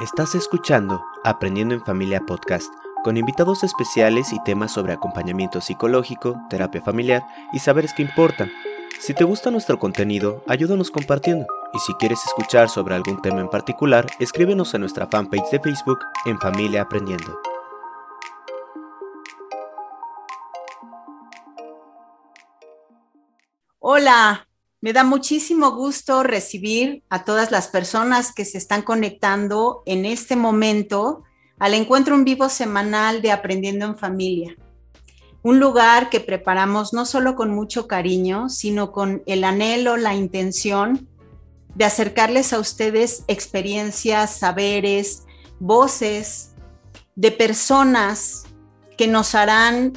Estás escuchando Aprendiendo en Familia Podcast, con invitados especiales y temas sobre acompañamiento psicológico, terapia familiar y saberes que importan. Si te gusta nuestro contenido, ayúdanos compartiendo. Y si quieres escuchar sobre algún tema en particular, escríbenos a nuestra fanpage de Facebook en Familia Aprendiendo. Hola, me da muchísimo gusto recibir a todas las personas que se están conectando en este momento al encuentro en vivo semanal de Aprendiendo en Familia. Un lugar que preparamos no solo con mucho cariño, sino con el anhelo, la intención de acercarles a ustedes experiencias, saberes, voces de personas que nos harán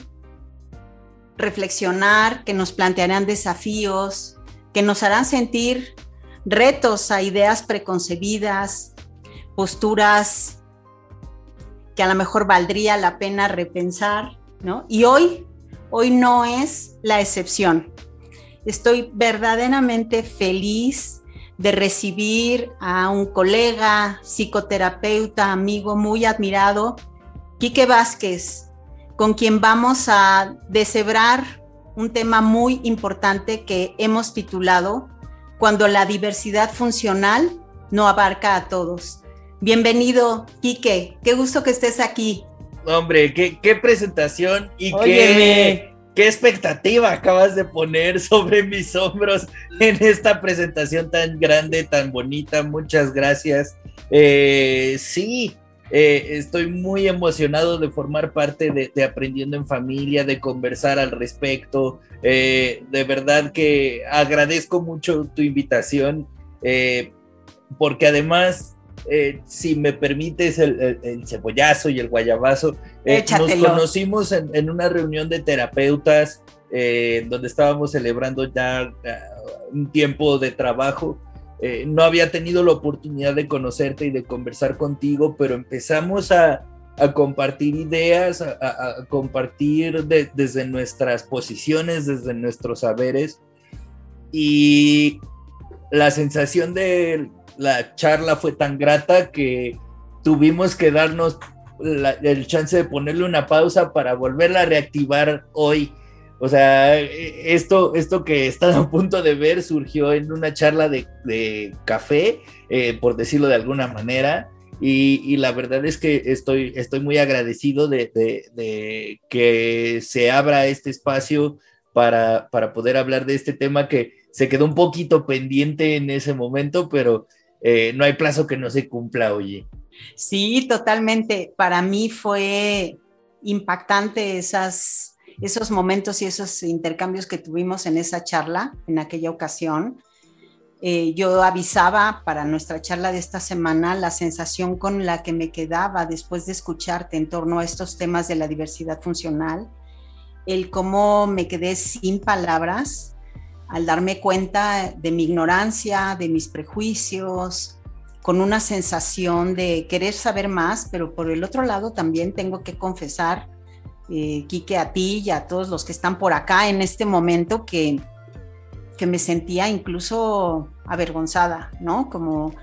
reflexionar, que nos plantearán desafíos, que nos harán sentir retos a ideas preconcebidas, posturas que a lo mejor valdría la pena repensar, ¿no? Y hoy, hoy no es la excepción. Estoy verdaderamente feliz de recibir a un colega, psicoterapeuta, amigo muy admirado, Quique Vázquez, con quien vamos a deshebrar un tema muy importante que hemos titulado Cuando la diversidad funcional no abarca a todos. Bienvenido, Quique. Qué gusto que estés aquí. Hombre, qué, presentación y qué, qué expectativa acabas de poner sobre mis hombros en esta presentación tan grande, tan bonita. Muchas gracias. Eh, sí, eh, estoy muy emocionado de formar parte de, Aprendiendo en Familia, de conversar al respecto. Eh, de verdad que agradezco mucho tu invitación, eh, porque además, si me permites el, cebollazo y el guayabazo, nos conocimos en, una reunión de terapeutas donde estábamos celebrando ya un tiempo de trabajo. Eh, no había tenido la oportunidad de conocerte y de conversar contigo, pero empezamos a, compartir ideas, a, compartir desde nuestras posiciones, desde nuestros saberes. Y la sensación de la charla fue tan grata que tuvimos que darnos el chance de ponerle una pausa para volverla a reactivar hoy o sea, esto, esto que están a punto de ver surgió en una charla de, café, eh, por decirlo de alguna manera, y, la verdad es que estoy, estoy muy agradecido de, que se abra este espacio para, para, poder hablar de este tema que se quedó un poquito pendiente en ese momento, pero eh, no hay plazo que no se cumpla, oye. Sí, totalmente. Para mí fue impactante esas esos momentos y esos intercambios que tuvimos en esa charla, en aquella ocasión. Eh, yo avisaba para nuestra charla de esta semana la sensación con la que me quedaba después de escucharte en torno a estos temas de la diversidad funcional, el cómo me quedé sin palabras al darme cuenta de mi ignorancia, de mis prejuicios, con una sensación de querer saber más, pero por el otro lado también tengo que confesar eh, Quique, a ti y a todos los que están por acá en este momento que, que me sentía incluso avergonzada, ¿no? Como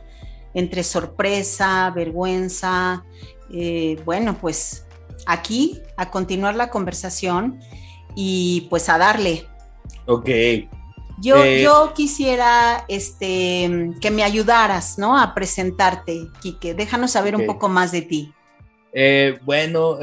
entre sorpresa, vergüenza. Eh, bueno, pues aquí a continuar la conversación y pues a darle. Ok. Yo, eh, yo quisiera este, que me ayudaras, ¿no? A presentarte, Quique. Déjanos saber un poco más de ti. Eh, bueno,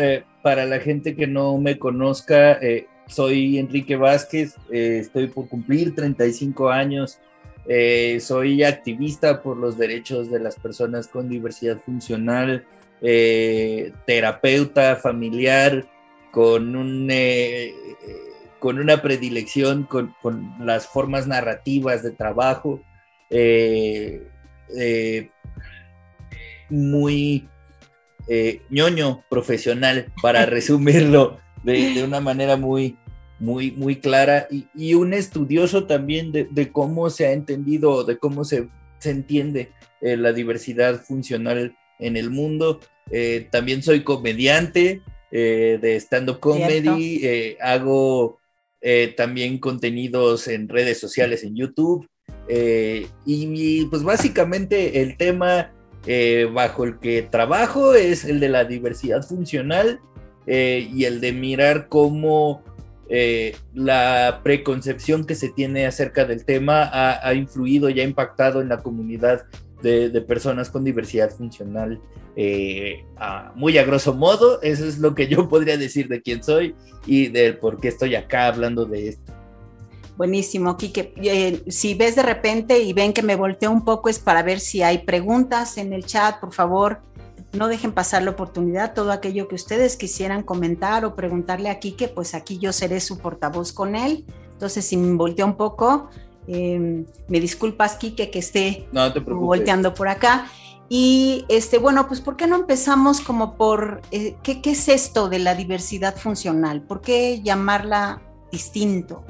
para la gente que no me conozca, eh, soy Enrique Vázquez, eh, estoy por cumplir 35 años, eh, soy activista por los derechos de las personas con diversidad funcional, terapeuta familiar, con, un, con una predilección con, con, las formas narrativas de trabajo, muy eh, ñoño profesional, para resumirlo de, una manera muy, muy, muy clara, y, un estudioso también de, cómo se ha entendido, de cómo se, se entiende eh, la diversidad funcional en el mundo. Eh, también soy comediante de stand-up comedy, hago también contenidos en redes sociales, en YouTube. y pues básicamente el tema eh, bajo el que trabajo es el de la diversidad funcional eh, y el de mirar cómo eh, la preconcepción que se tiene acerca del tema ha, influido y ha impactado en la comunidad de, personas con diversidad funcional. muy a grosso modo, eso es lo que yo podría decir de quién soy y de por qué estoy acá hablando de esto. Buenísimo, Kike. Eh, si ves de repente y ven que me volteo un poco es para ver si hay preguntas en el chat, por favor, no dejen pasar la oportunidad. Todo aquello que ustedes quisieran comentar o preguntarle a Kike, pues aquí yo seré su portavoz con él. Entonces, si me volteo un poco, em, me disculpas, Kike, que esté volteando por acá. Y este, bueno, pues ¿por qué no empezamos como por eh, ¿qué, ¿qué, es esto de la diversidad funcional? ¿Por qué llamarla distinto?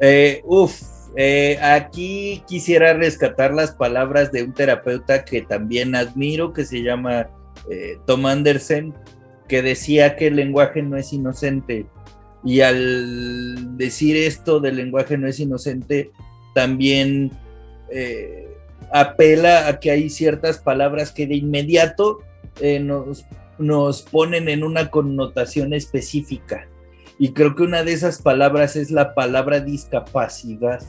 Eh, uf, eh, aquí quisiera rescatar las palabras de un terapeuta que también admiro, que se llama eh, Tom Andersen, que decía que el lenguaje no es inocente. Y al decir esto del lenguaje no es inocente, también apela a que hay ciertas palabras que de inmediato nos, nos ponen en una connotación específica y creo que una de esas palabras es la palabra discapacidad.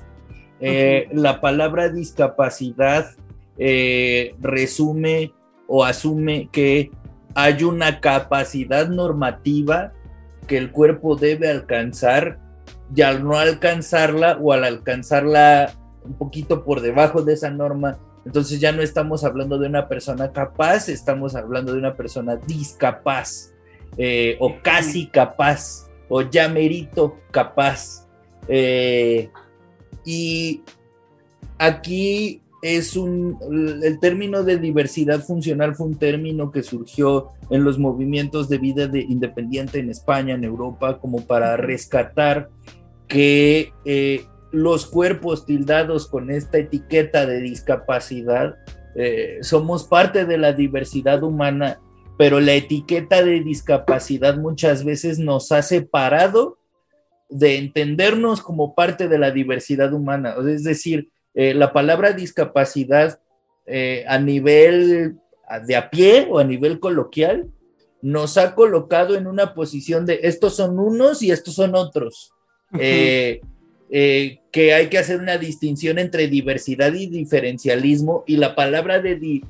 Eh, la palabra discapacidad eh, resume o asume que hay una capacidad normativa que el cuerpo debe alcanzar y al no alcanzarla o al alcanzarla un poquito por debajo de esa norma, entonces ya no estamos hablando de una persona capaz, estamos hablando de una persona discapaz eh, o casi capaz o ya capaz. Eh, y aquí es un, el término de diversidad funcional fue un término que surgió en los movimientos de vida de independiente en España, en Europa, como para rescatar que eh, los cuerpos tildados con esta etiqueta de discapacidad eh, somos parte de la diversidad humana pero la etiqueta de discapacidad muchas veces nos ha separado de entendernos como parte de la diversidad humana. Es decir, eh, la palabra discapacidad eh, a nivel de a pie o a nivel coloquial nos ha colocado en una posición de estos son unos y estos son otros. Eh, que hay que hacer una distinción entre diversidad y diferencialismo y la palabra de,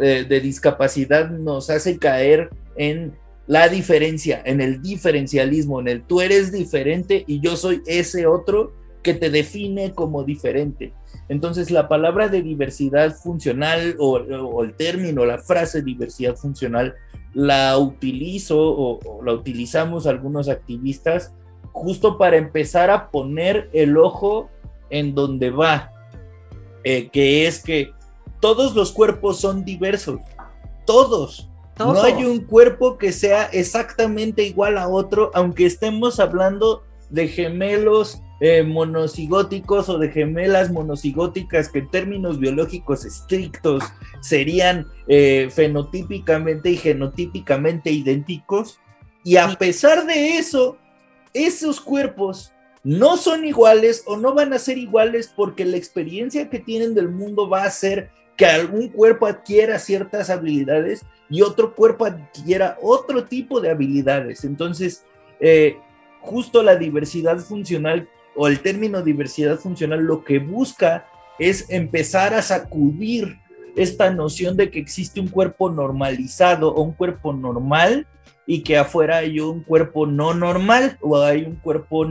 de, discapacidad nos hace caer en la diferencia, en el diferencialismo, en el tú eres diferente y yo soy ese otro que te define como diferente. Entonces la palabra de diversidad funcional o, el término, la frase diversidad funcional, la utilizo o, la utilizamos algunos activistas justo para empezar a poner el ojo en donde va, eh, que es que todos los cuerpos son diversos, todos. No hay un cuerpo que sea exactamente igual a otro, aunque estemos hablando de gemelos eh, monocigóticos o de gemelas monocigóticas que en términos biológicos estrictos serían eh, fenotípicamente y genotípicamente idénticos. Y a pesar de eso, esos cuerpos no son iguales o no van a ser iguales porque la experiencia que tienen del mundo va a ser que algún cuerpo adquiera ciertas habilidades y otro cuerpo adquiera otro tipo de habilidades. Entonces, eh, justo la diversidad funcional o el término diversidad funcional lo que busca es empezar a sacudir esta noción de que existe un cuerpo normalizado o un cuerpo normal y que afuera hay un cuerpo no normal o hay un cuerpo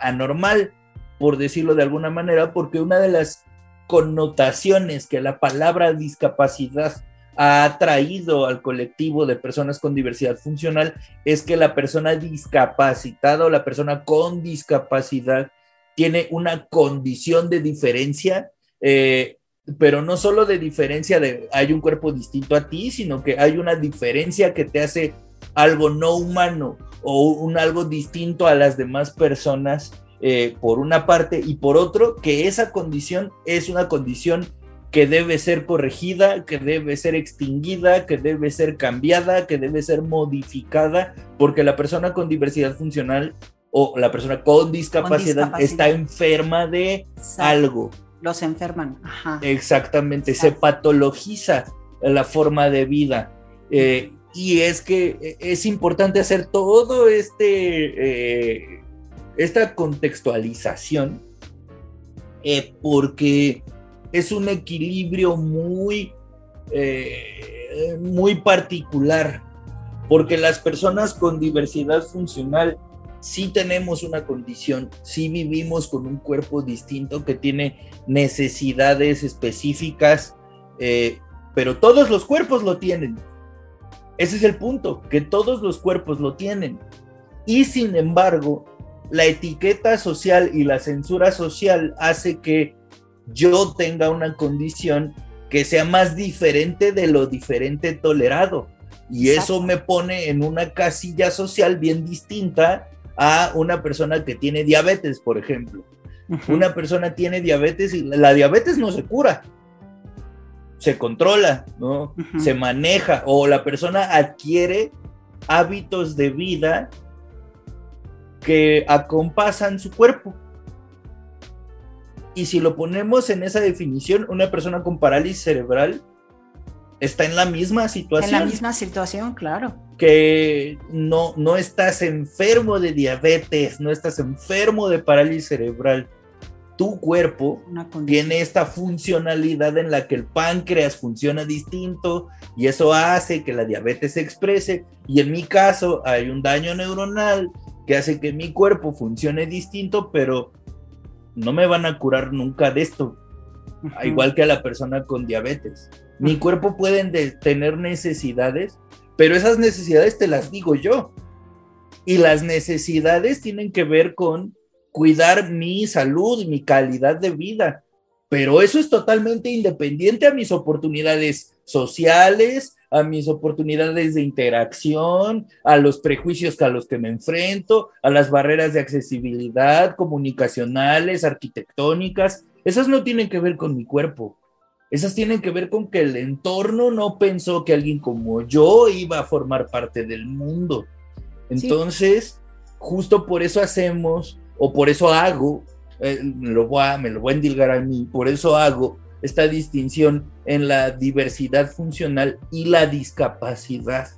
anormal, por decirlo de alguna manera, porque una de las connotaciones que la palabra discapacidad ha traído al colectivo de personas con diversidad funcional es que la persona discapacitada o la persona con discapacidad tiene una condición de diferencia, eh, pero no solo de diferencia de hay un cuerpo distinto a ti, sino que hay una diferencia que te hace algo no humano o un algo distinto a las demás personas eh, por una parte, y por otro, que esa condición es una condición que debe ser corregida, que debe ser extinguida, que debe ser cambiada, que debe ser modificada, porque la persona con diversidad funcional o la persona con discapacidad, está enferma de algo. Los enferman. Exactamente, se patologiza la forma de vida. Eh, y es que es importante hacer todo este, eh, esta contextualización eh, porque es un equilibrio muy, muy particular, porque las personas con diversidad funcional sí tenemos una condición, sí vivimos con un cuerpo distinto que tiene necesidades específicas, pero todos los cuerpos lo tienen. Ese es el punto, que todos los cuerpos lo tienen. Y sin embargo, la etiqueta social y la censura social hace que yo tenga una condición que sea más diferente de lo diferente tolerado. Y eso me pone en una casilla social bien distinta a una persona que tiene diabetes, por ejemplo. Una persona tiene diabetes y la diabetes no se cura, se controla, ¿no? Se maneja o la persona adquiere hábitos de vida que acompasan su cuerpo. Y si lo ponemos en esa definición, una persona con parálisis cerebral está en la misma situación. En la misma situación, claro. Que no, no estás enfermo de diabetes, no estás enfermo de parálisis cerebral, tu cuerpo tiene esta funcionalidad en la que el páncreas funciona distinto y eso hace que la diabetes se exprese y en mi caso hay un daño neuronal que hace que mi cuerpo funcione distinto, pero no me van a curar nunca de esto, igual que a la persona con diabetes. Mi cuerpo puede tener necesidades, pero esas necesidades te las digo yo. Y las necesidades tienen que ver con cuidar mi salud mi calidad de vida. Pero eso es totalmente independiente a mis oportunidades sociales, a mis oportunidades de interacción, a los prejuicios a los que me enfrento, a las barreras de accesibilidad, comunicacionales, arquitectónicas. Esas no tienen que ver con mi cuerpo. Esas tienen que ver con que el entorno no pensó que alguien como yo iba a formar parte del mundo. Entonces, justo por eso hacemos o por eso hago, eh, me, lo voy a, me lo voy a endilgar a mí, por eso hago esta distinción en la diversidad funcional y la discapacidad.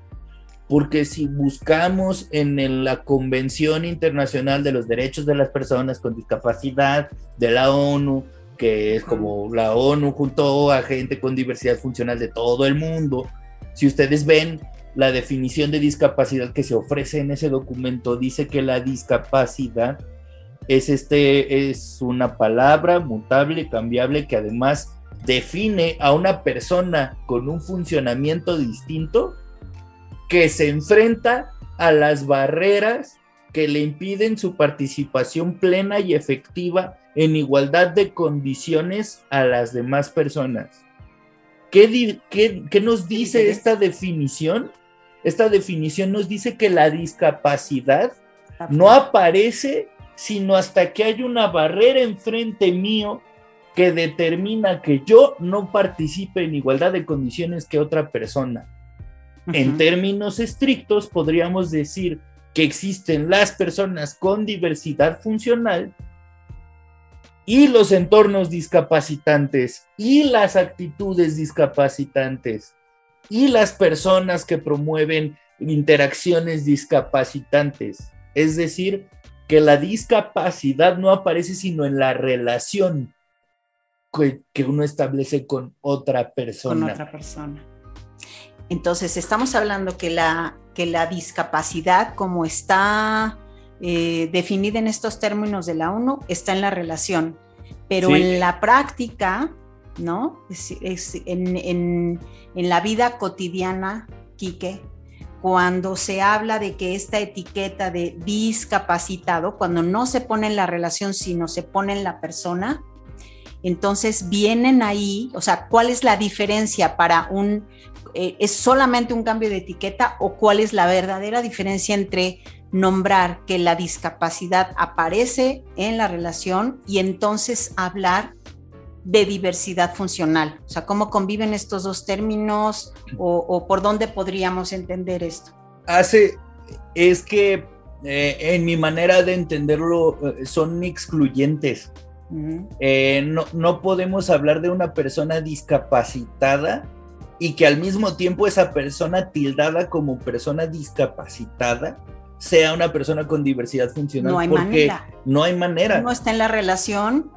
Porque si buscamos en la Convención Internacional de los Derechos de las Personas con Discapacidad de la ONU, que es como la ONU junto a gente con diversidad funcional de todo el mundo, si ustedes ven la definición de discapacidad que se ofrece en ese documento, dice que la discapacidad es, este, es una palabra mutable, cambiable, que además define a una persona con un funcionamiento distinto que se enfrenta a las barreras que le impiden su participación plena y efectiva en igualdad de condiciones a las demás personas. ¿Qué, qué nos dice esta definición? Esta definición nos dice que la discapacidad no aparece sino hasta que hay una barrera enfrente mío que determina que yo no participe en igualdad de condiciones que otra persona. En términos estrictos, podríamos decir que existen las personas con diversidad funcional y los entornos discapacitantes y las actitudes discapacitantes y las personas que promueven interacciones discapacitantes. Es decir, que la discapacidad no aparece sino en la relación que, uno establece con otra persona. Con otra persona. Entonces, estamos hablando que la, que la discapacidad, como está eh, definida en estos términos de la ONU, está en la relación, pero en la práctica, ¿no? en, en, en la vida cotidiana, Quique, cuando se habla de que esta etiqueta de discapacitado, cuando no se pone en la relación, sino se pone en la persona, entonces vienen ahí, o sea, ¿cuál es la diferencia para un, eh, es solamente un cambio de etiqueta o cuál es la verdadera diferencia entre nombrar que la discapacidad aparece en la relación y entonces hablar de diversidad funcional? O sea, ¿cómo conviven estos dos términos o, por dónde podríamos entender esto? Hace, es que eh, en mi manera de entenderlo eh, son excluyentes. Eh, no, no, podemos hablar de una persona discapacitada y que al mismo tiempo esa persona tildada como persona discapacitada sea una persona con diversidad funcional. No hay porque manera. No hay manera. Uno está en la relación.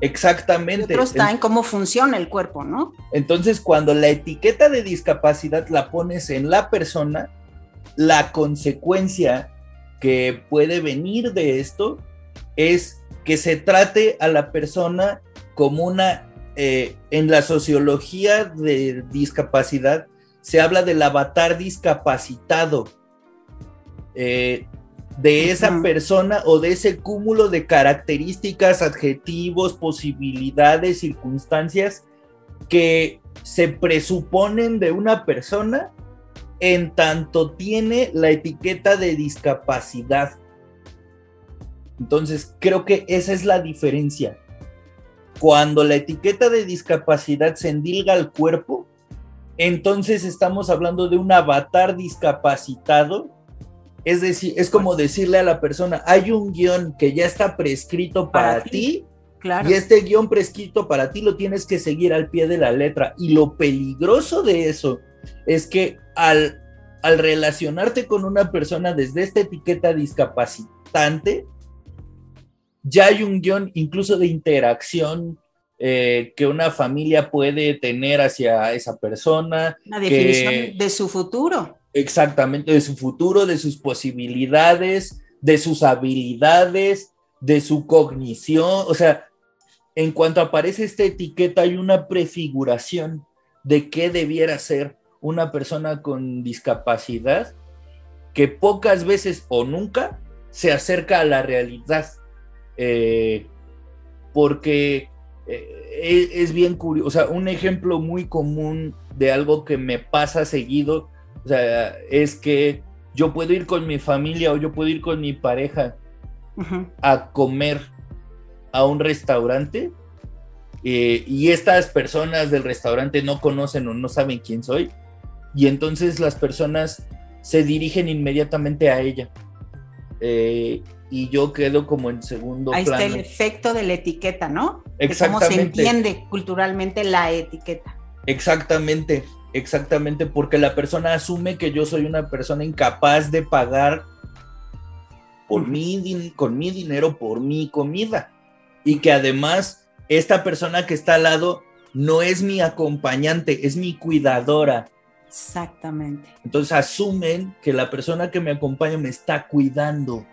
Exactamente. Y otro está en cómo funciona el cuerpo, ¿no? Entonces, cuando la etiqueta de discapacidad la pones en la persona, la consecuencia que puede venir de esto es que se trate a la persona como una, eh, en la sociología de discapacidad, se habla del avatar discapacitado, eh, de esa persona o de ese cúmulo de características, adjetivos, posibilidades, circunstancias que se presuponen de una persona en tanto tiene la etiqueta de discapacidad. Entonces, creo que esa es la diferencia. Cuando la etiqueta de discapacidad se endilga al cuerpo, entonces estamos hablando de un avatar discapacitado. Es decir, es como decirle a la persona, hay un guion que ya está prescrito para, Para ti. ti, Claro. y este guion prescrito para ti lo tienes que seguir al pie de la letra. Y lo peligroso de eso es que al, al relacionarte con una persona desde esta etiqueta discapacitante, ya hay un guion incluso de interacción eh, que una familia puede tener hacia esa persona. Una definición que- de su futuro. Exactamente, de su futuro, de sus posibilidades, de sus habilidades, de su cognición. O sea, en cuanto aparece esta etiqueta, hay una prefiguración de qué debiera ser una persona con discapacidad que pocas veces o nunca se acerca a la realidad. Eh, porque eh, es, bien curioso. O sea, un ejemplo muy común de algo que me pasa seguido o sea, es que yo puedo ir con mi familia o yo puedo ir con mi pareja a comer a un restaurante eh, y estas personas del restaurante no conocen o no saben quién soy y entonces las personas se dirigen inmediatamente a ella Eh, y yo quedo como en segundo Ahí plano. está el efecto de la etiqueta, ¿no? De cómo se Exactamente. entiende culturalmente la etiqueta. Exactamente, exactamente, porque la persona asume que yo soy una persona incapaz de pagar por mi con mi dinero por mi comida y que además esta persona que está al lado no es mi acompañante, es mi cuidadora. Exactamente. Entonces asumen que la persona que me acompaña me está cuidando.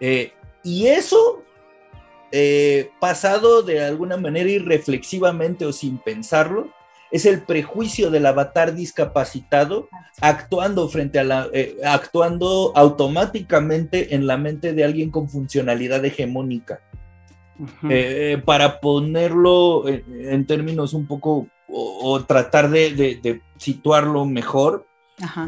Eh, y eso, eh, pasado de alguna manera irreflexivamente o sin pensarlo, es el prejuicio del avatar discapacitado actuando frente a la, eh, actuando automáticamente en la mente de alguien con funcionalidad hegemónica. Eh, para ponerlo en, en términos un poco o, o tratar de, de- de situarlo mejor.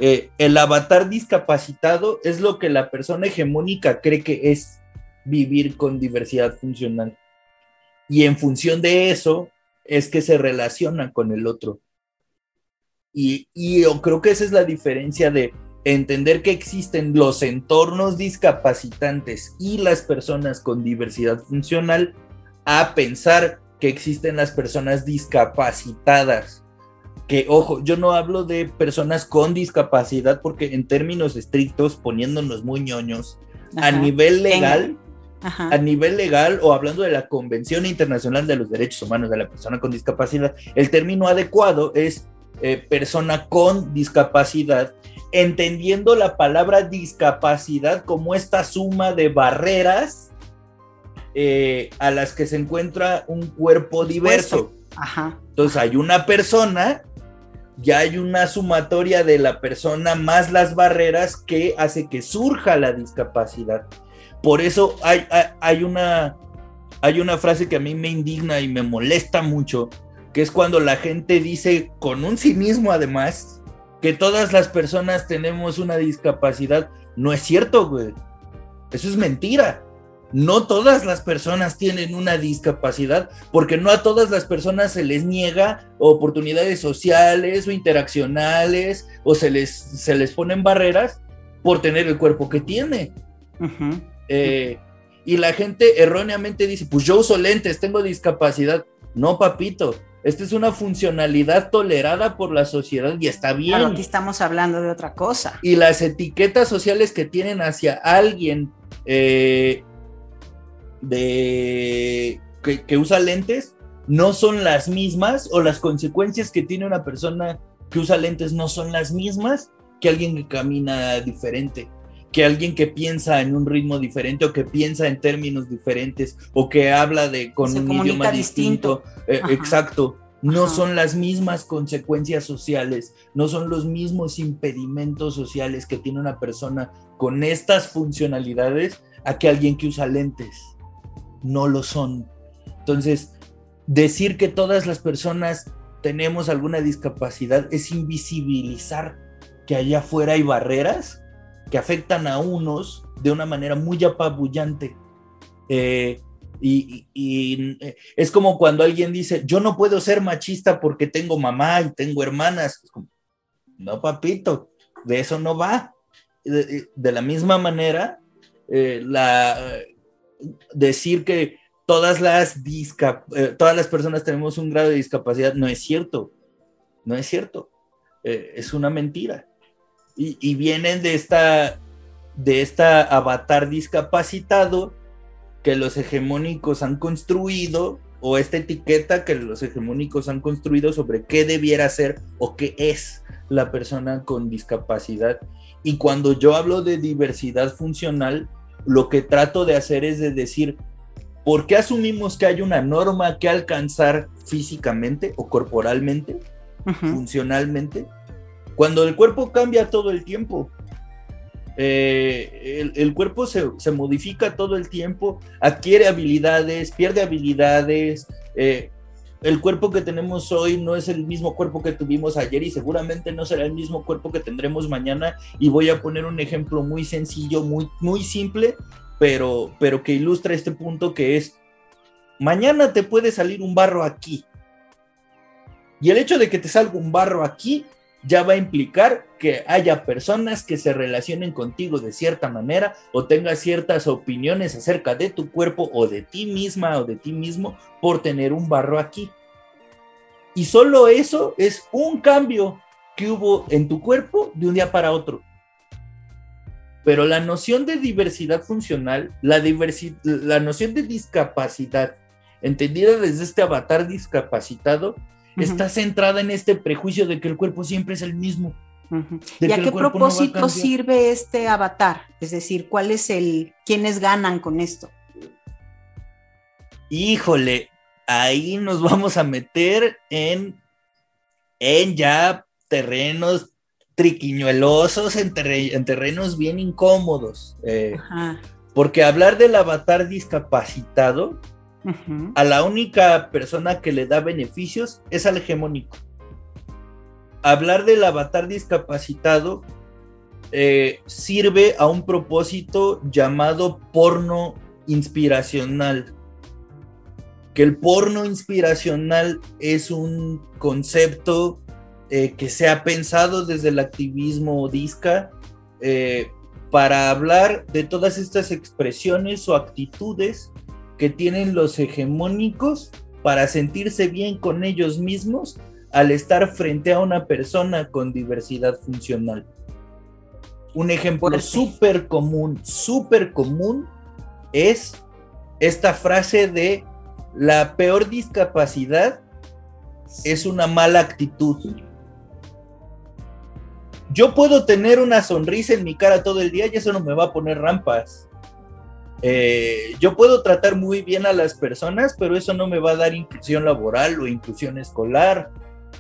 Eh, el avatar discapacitado es lo que la persona hegemónica cree que es vivir con diversidad funcional. Y en función de eso es que se relaciona con el otro. Y, y yo creo que esa es la diferencia de entender que existen los entornos discapacitantes y las personas con diversidad funcional a pensar que existen las personas discapacitadas que ojo, yo no hablo de personas con discapacidad porque en términos estrictos, poniéndonos muy ñoños, a nivel legal, a nivel legal o hablando de la Convención Internacional de los Derechos Humanos de la Persona con Discapacidad, el término adecuado es eh, persona con discapacidad, entendiendo la palabra discapacidad como esta suma de barreras eh, a las que se encuentra un cuerpo diverso. Ajá. Entonces hay una persona, ya hay una sumatoria de la persona más las barreras que hace que surja la discapacidad. Por eso hay, hay, una, hay una frase que a mí me indigna y me molesta mucho, que es cuando la gente dice con un cinismo además que todas las personas tenemos una discapacidad. No es cierto, güey. Eso es mentira. No todas las personas tienen una discapacidad, porque no a todas las personas se les niega oportunidades sociales o interaccionales, o se les, se les ponen barreras por tener el cuerpo que tiene. Eh, y la gente erróneamente dice, pues yo uso lentes, tengo discapacidad. No, papito, Esta es una funcionalidad tolerada por la sociedad y está bien. Claro, aquí estamos hablando de otra cosa. Y las etiquetas sociales que tienen hacia alguien eh, de, que, usa lentes no son las mismas o las consecuencias que tiene una persona que usa lentes no son las mismas que alguien que camina diferente, que alguien que piensa en un ritmo diferente o que piensa en términos diferentes o que habla de con un idioma distinto. Eh, exacto. No son las mismas consecuencias sociales, no son los mismos impedimentos sociales que tiene una persona con estas funcionalidades a que alguien que usa lentes. No lo son. Entonces, decir que todas las personas tenemos alguna discapacidad es invisibilizar que allá afuera hay barreras que afectan a unos de una manera muy apabullante. Eh, y, eh, es como cuando alguien dice, yo no puedo ser machista porque tengo mamá y tengo hermanas. no, papito, de eso no va. De, la misma manera, eh, la, decir que todas las, todas las personas tenemos un grado de discapacidad no es cierto. No es cierto. es una mentira y, vienen de esta, de esta avatar discapacitado que los hegemónicos han construido o esta etiqueta que los hegemónicos han construido sobre qué debiera ser o qué es la persona con discapacidad. Y cuando yo hablo de diversidad funcional, lo que trato de hacer es de decir, ¿por qué asumimos que hay una norma que alcanzar físicamente o corporalmente, funcionalmente? Cuando el cuerpo cambia todo el tiempo, eh, el, cuerpo se, modifica todo el tiempo, adquiere habilidades, pierde habilidades. Eh, el cuerpo que tenemos hoy no es el mismo cuerpo que tuvimos ayer y seguramente no será el mismo cuerpo que tendremos mañana. Y voy a poner un ejemplo muy sencillo, muy, muy simple, pero, pero que ilustra este punto que es, mañana te puede salir un barro aquí. Y el hecho de que te salga un barro aquí ya va a implicar que haya personas que se relacionen contigo de cierta manera o tengas ciertas opiniones acerca de tu cuerpo o de ti misma o de ti mismo por tener un barro aquí. Y solo eso es un cambio que hubo en tu cuerpo de un día para otro. Pero la noción de diversidad funcional, la, la noción de discapacidad, entendida desde este avatar discapacitado, está centrada en este prejuicio de que el cuerpo siempre es el mismo. ¿Y a qué propósito sirve este avatar? Es decir, ¿cuál es el, quiénes ganan con esto? Híjole, ahí nos vamos a meter en, en ya terrenos triquiñuelosos, en, terrenos bien incómodos. Eh, porque hablar del avatar discapacitado a la única persona que le da beneficios es al hegemónico. Hablar del avatar discapacitado eh, sirve a un propósito llamado porno inspiracional. Que el porno inspiracional es un concepto eh, que se ha pensado desde el activismo disca eh, para hablar de todas estas expresiones o actitudes que tienen los hegemónicos para sentirse bien con ellos mismos al estar frente a una persona con diversidad funcional. Un ejemplo súper común, súper común es esta frase de la peor discapacidad es una mala actitud. Yo puedo tener una sonrisa en mi cara todo el día y eso no me va a poner rampas. Eh, yo puedo tratar muy bien a las personas, pero eso no me va a dar inclusión laboral o inclusión escolar.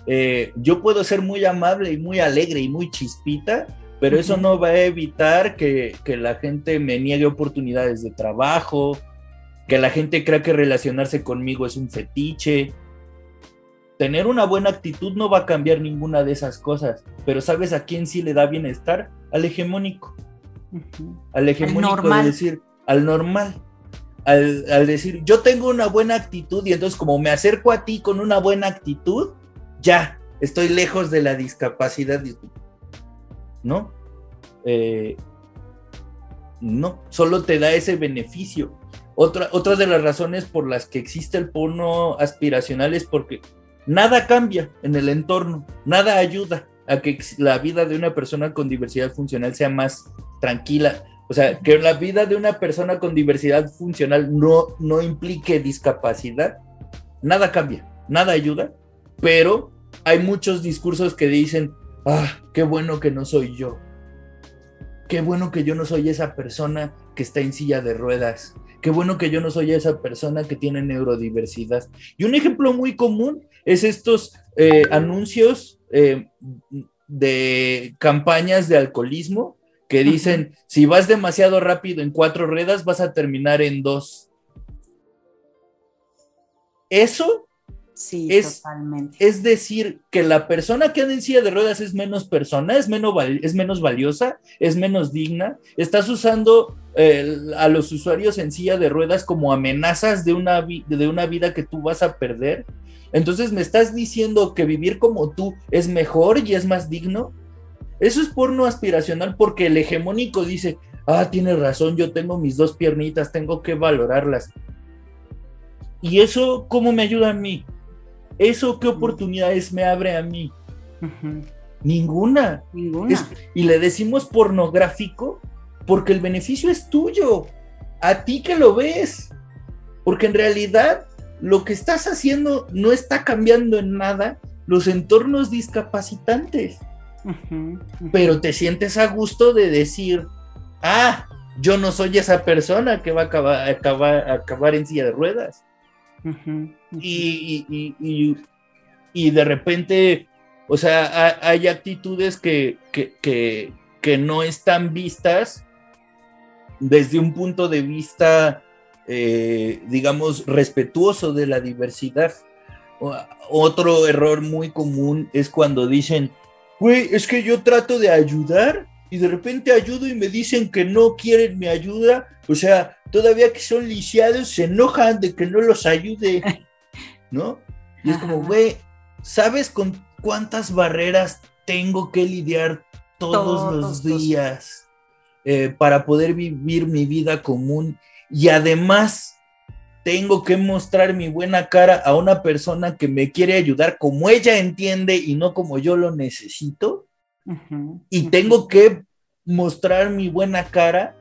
Eh, yo puedo ser muy amable y muy alegre y muy chispita, pero eso no va a evitar que, que, la gente me niegue oportunidades de trabajo, que la gente crea que relacionarse conmigo es un fetiche. Tener una buena actitud no va a cambiar ninguna de esas cosas, pero ¿sabes a quién sí le da bienestar? Al hegemónico. Al hegemónico de decir, al normal. Al, decir, yo tengo una buena actitud y entonces como me acerco a ti con una buena actitud, ya, estoy lejos de la discapacidad. ¿No? Eh, no, solo te da ese beneficio. Otra, otra de las razones por las que existe el porno aspiracional es porque nada cambia en el entorno, nada ayuda a que la vida de una persona con diversidad funcional sea más tranquila. O sea, que la vida de una persona con diversidad funcional no, no implique discapacidad, nada cambia, nada ayuda, pero hay muchos discursos que dicen, ah, qué bueno que no soy yo, qué bueno que yo no soy esa persona que está en silla de ruedas, qué bueno que yo no soy esa persona que tiene neurodiversidad. Y un ejemplo muy común es estos eh, anuncios eh, de campañas de alcoholismo que dicen, si vas demasiado rápido en cuatro ruedas, vas a terminar en dos. Eso sí, es, totalmente. es decir, que la persona que anda en silla de ruedas es menos persona, es menos, es menos valiosa, es menos digna. Estás usando eh, a los usuarios en silla de ruedas como amenazas de una, de una vida que tú vas a perder. Entonces me estás diciendo que vivir como tú es mejor y es más digno. Eso es porno aspiracional porque el hegemónico dice, ah, tienes razón, yo tengo mis dos piernitas, tengo que valorarlas. ¿Y eso cómo me ayuda a mí? ¿Eso qué oportunidades me abre a mí? Ninguna. Ninguna. y le decimos pornográfico porque el beneficio es tuyo, a ti que lo ves. Porque en realidad lo que estás haciendo no está cambiando en nada los entornos discapacitantes. Pero te sientes a gusto de decir, ah, yo no soy esa persona que va a acabar, acabar, acabar en silla de ruedas. y, y, y, de repente, o sea, hay, actitudes que, que, que, que, no están vistas desde un punto de vista eh, digamos, respetuoso de la diversidad. Otro error muy común es cuando dicen, güey, es que yo trato de ayudar y de repente ayudo y me dicen que no quieren mi ayuda. O sea, todavía que son lisiados, se enojan de que no los ayude, ¿no? Y es como, güey, ¿sabes con cuántas barreras tengo que lidiar todos, los días eh, para poder vivir mi vida común? y además tengo que mostrar mi buena cara a una persona que me quiere ayudar como ella entiende y no como yo lo necesito. y tengo que mostrar mi buena cara.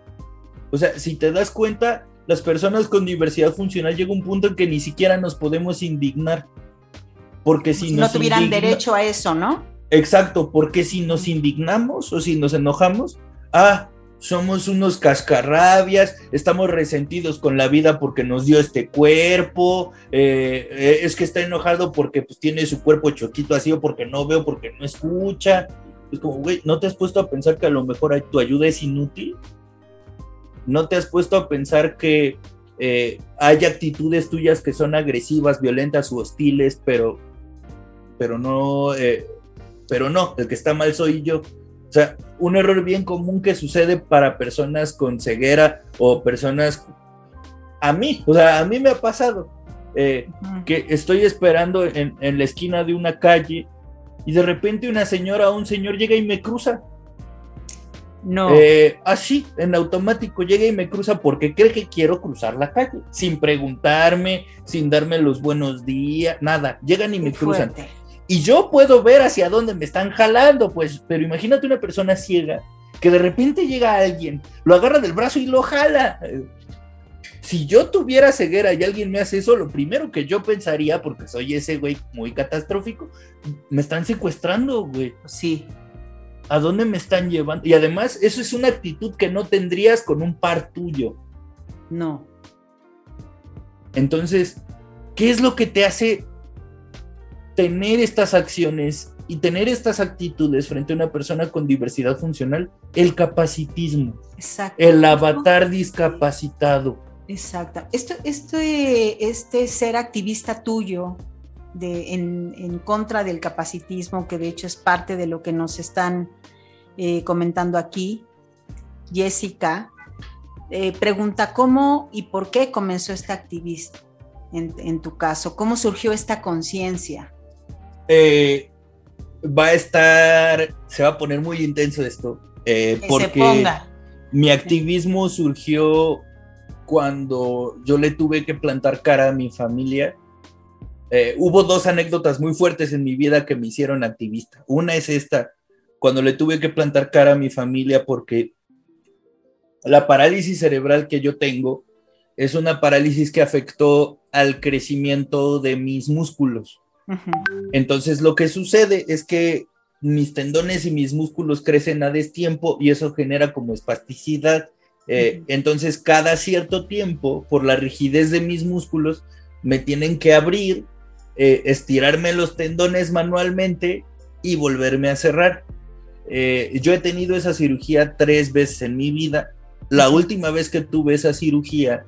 O sea, si te das cuenta, las personas con diversidad funcional llega un punto en que ni siquiera nos podemos indignar. Porque si, no tuvieran derecho a eso, ¿no? Exacto, porque si nos indignamos o si nos enojamos, ah, somos unos cascarrabias, estamos resentidos con la vida porque nos dio este cuerpo, eh, eh, es que está enojado porque pues, tiene su cuerpo choquito así o porque no veo, porque no escucha. Es como, güey, ¿no te has puesto a pensar que a lo mejor tu ayuda es inútil? ¿No te has puesto a pensar que eh, hay actitudes tuyas que son agresivas, violentas u hostiles, pero, pero no, pero no, el que está mal soy yo? O sea, un error bien común que sucede para personas con ceguera o personas... A mí, o sea, a mí me ha pasado eh, que estoy esperando en, la esquina de una calle y de repente una señora o un señor llega y me cruza. No. Eh, así, en automático llega y me cruza porque cree que quiero cruzar la calle, sin preguntarme, sin darme los buenos días, nada. Llegan y me cruzan y yo puedo ver hacia dónde me están jalando, pues, pero imagínate una persona ciega que de repente llega alguien, lo agarra del brazo y lo jala. Si yo tuviera ceguera y alguien me hace eso, lo primero que yo pensaría, porque soy ese güey muy catastrófico, me están secuestrando, güey. Sí. ¿A dónde me están llevando? Y además, eso es una actitud que no tendrías con un par tuyo. No. Entonces, ¿qué es lo que te hace tener estas acciones y tener estas actitudes frente a una persona con diversidad funcional, el capacitismo, el avatar discapacitado. Exacto. Esto, este, este ser activista tuyo de, en, contra del capacitismo, que de hecho es parte de lo que nos están eh, comentando aquí, Jessica, eh, pregunta cómo y por qué comenzó este activismo en, en tu caso, cómo surgió esta conciencia. Eh, va a estar, se va a poner muy intenso esto, eh, porque mi activismo surgió cuando yo le tuve que plantar cara a mi familia eh, hubo dos anécdotas muy fuertes en mi vida que me hicieron activista. Una es esta, cuando le tuve que plantar cara a mi familia porque la parálisis cerebral que yo tengo es una parálisis que afectó al crecimiento de mis músculos. Entonces lo que sucede es que mis tendones y mis músculos crecen a destiempo y eso genera como espasticidad. Eh, entonces cada cierto tiempo, por la rigidez de mis músculos, me tienen que abrir, eh, estirarme los tendones manualmente y volverme a cerrar. Eh, yo he tenido esa cirugía tres veces en mi vida. La última vez que tuve esa cirugía,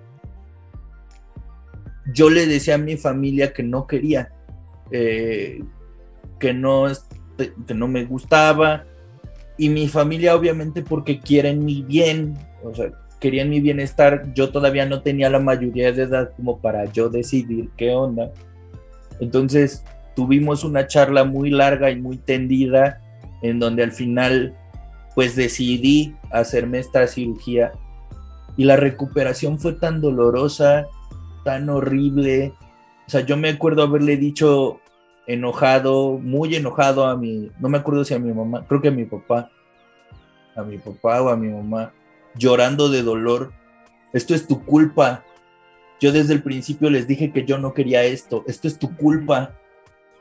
yo le decía a mi familia que no quería, que, no, que no me gustaba. Y mi familia obviamente porque quieren mi bien, o sea, querían mi bienestar. Yo todavía no tenía la mayoría de edad como para yo decidir qué onda. Entonces tuvimos una charla muy larga y muy tendida en donde al final pues decidí hacerme esta cirugía y la recuperación fue tan dolorosa, tan horrible. O sea, yo me acuerdo haberle dicho enojado, muy enojado a mi, no me acuerdo si a mi mamá, creo que a mi papá, a mi papá o a mi mamá, llorando de dolor. Esto es tu culpa. Yo desde el principio les dije que yo no quería esto. Esto es tu culpa.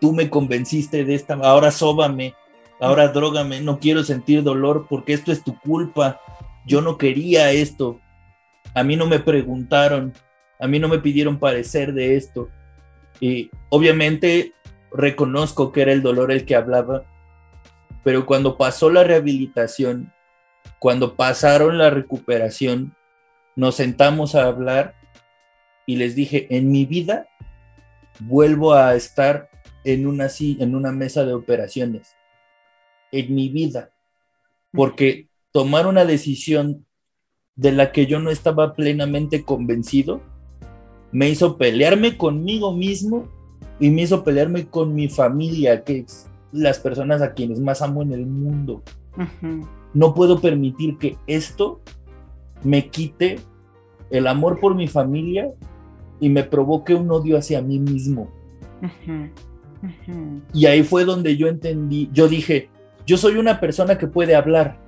Tú me convenciste de esta. Ahora sóbame. Ahora drógame. No quiero sentir dolor porque esto es tu culpa. Yo no quería esto. A mí no me preguntaron. A mí no me pidieron parecer de esto. Y obviamente reconozco que era el dolor el que hablaba. Pero cuando pasó la rehabilitación, cuando pasaron la recuperación, nos sentamos a hablar y les dije, en mi vida vuelvo a estar en una, en una mesa de operaciones. En mi vida. Porque tomar una decisión de la que yo no estaba plenamente convencido me hizo pelearme conmigo mismo y me hizo pelearme con mi familia, que es las personas a quienes más amo en el mundo. No puedo permitir que esto me quite el amor por mi familia y me provoque un odio hacia mí mismo. Y ahí fue donde yo entendí, yo dije, yo soy una persona que puede hablar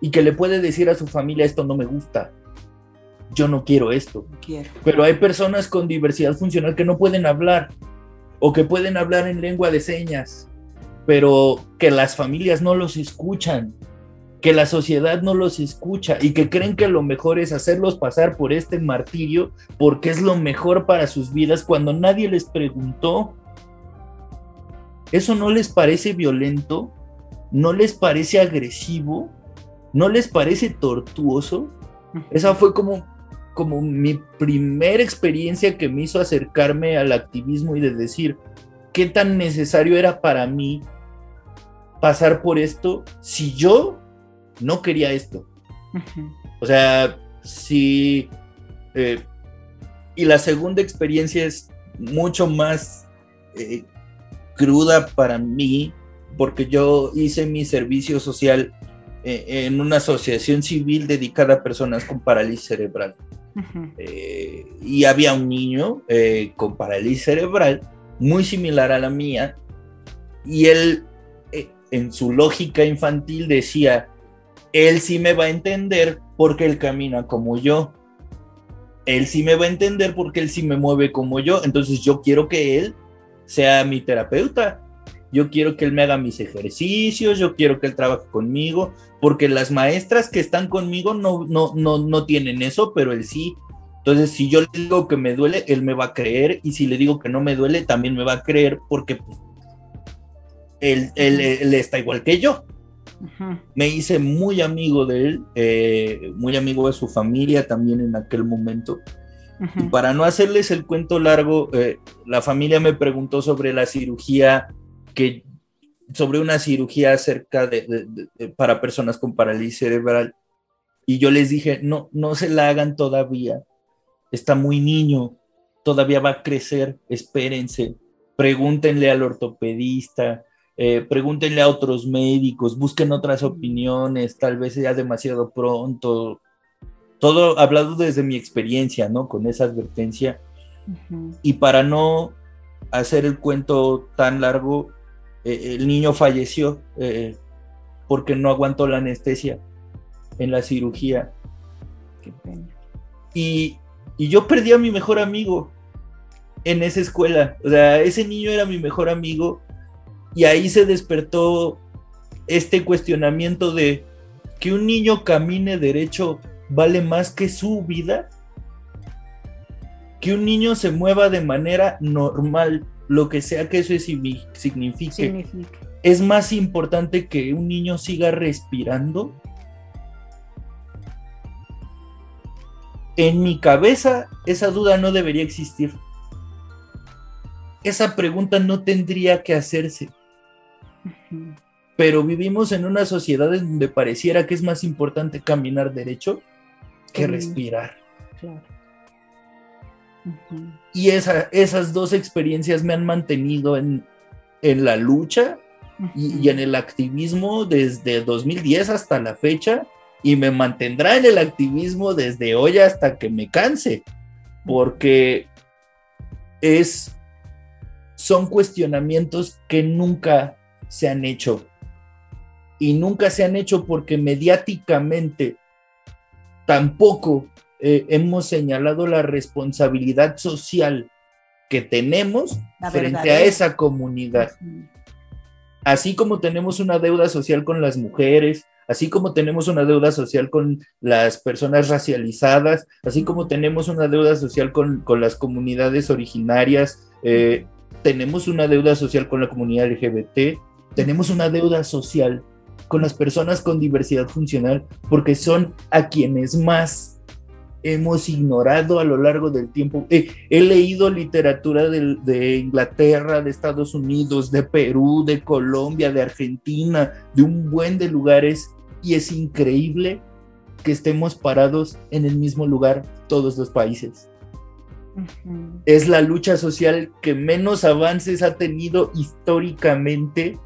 y que le puede decir a su familia esto no me gusta. Yo no quiero esto. Pero hay personas con diversidad funcional que no pueden hablar o que pueden hablar en lengua de señas, pero que las familias no los escuchan que la sociedad no los escucha y que creen que lo mejor es hacerlos pasar por este martirio porque es lo mejor para sus vidas cuando nadie les preguntó. ¿Eso no les parece violento? ¿No les parece agresivo? ¿No les parece tortuoso? Esa fue como, como mi primera experiencia que me hizo acercarme al activismo y de decir qué tan necesario era para mí pasar por esto si yo no quería esto. O sea, sí. Eh, y la segunda experiencia es mucho más eh, cruda para mí, porque yo hice mi servicio social eh, en una asociación civil dedicada a personas con parálisis cerebral. Y había un niño con parálisis cerebral muy similar a la mía, y él, en su lógica infantil, decía, él sí me va a entender porque él camina como yo. Él sí me va a entender porque él sí me mueve como yo. Entonces yo quiero que él sea mi terapeuta. Yo quiero que él me haga mis ejercicios, yo quiero que él trabaje conmigo, porque las maestras que están conmigo no, no, no, no tienen eso, pero él sí. Entonces, si yo le digo que me duele, él me va a creer, y si le digo que no me duele, también me va a creer, porque pues, él, él está igual que yo. Me hice muy amigo de él, eh, muy amigo de su familia también en aquel momento. Y para no hacerles el cuento largo, eh, la familia me preguntó sobre la cirugía que sobre una cirugía acerca de, para personas con parálisis cerebral y yo les dije no no se la hagan todavía está muy niño todavía va a crecer espérense pregúntenle al ortopedista eh, pregúntenle a otros médicos, busquen otras opiniones, tal vez sea demasiado pronto. Todo hablado desde mi experiencia, ¿no? Con esa advertencia. Y para no hacer el cuento tan largo, eh, el niño falleció eh, porque no aguantó la anestesia en la cirugía. Qué pena. Y, y yo perdí a mi mejor amigo en esa escuela. O sea, ese niño era mi mejor amigo y ahí se despertó este cuestionamiento de que un niño camine derecho vale más que su vida. Que un niño se mueva de manera normal, lo que sea que eso signifique, es más importante que un niño siga respirando. En mi cabeza esa duda no debería existir. Esa pregunta no tendría que hacerse. Pero vivimos en una sociedad en donde pareciera que es más importante caminar derecho que respirar. Claro. Y esa- esas dos experiencias me han mantenido en, en la lucha y, y en el activismo desde 2010 hasta la fecha y me mantendrá en el activismo desde hoy hasta que me canse, porque es, son cuestionamientos que nunca se han hecho. Y nunca se han hecho porque mediáticamente tampoco eh, hemos señalado la responsabilidad social que tenemos La frente a esa comunidad. Así como tenemos una deuda social con las mujeres, así como tenemos una deuda social con las personas racializadas, así como tenemos una deuda social con, con las comunidades originarias, eh, tenemos una deuda social con la comunidad LGBT, tenemos una deuda social con las personas con diversidad funcional, porque son a quienes más hemos ignorado a lo largo del tiempo. Eh, he leído literatura de, Inglaterra, de Estados Unidos, de Perú, de Colombia, de Argentina, de un buen de lugares, y es increíble que estemos parados en el mismo lugar todos los países. Es la lucha social que menos avances ha tenido históricamente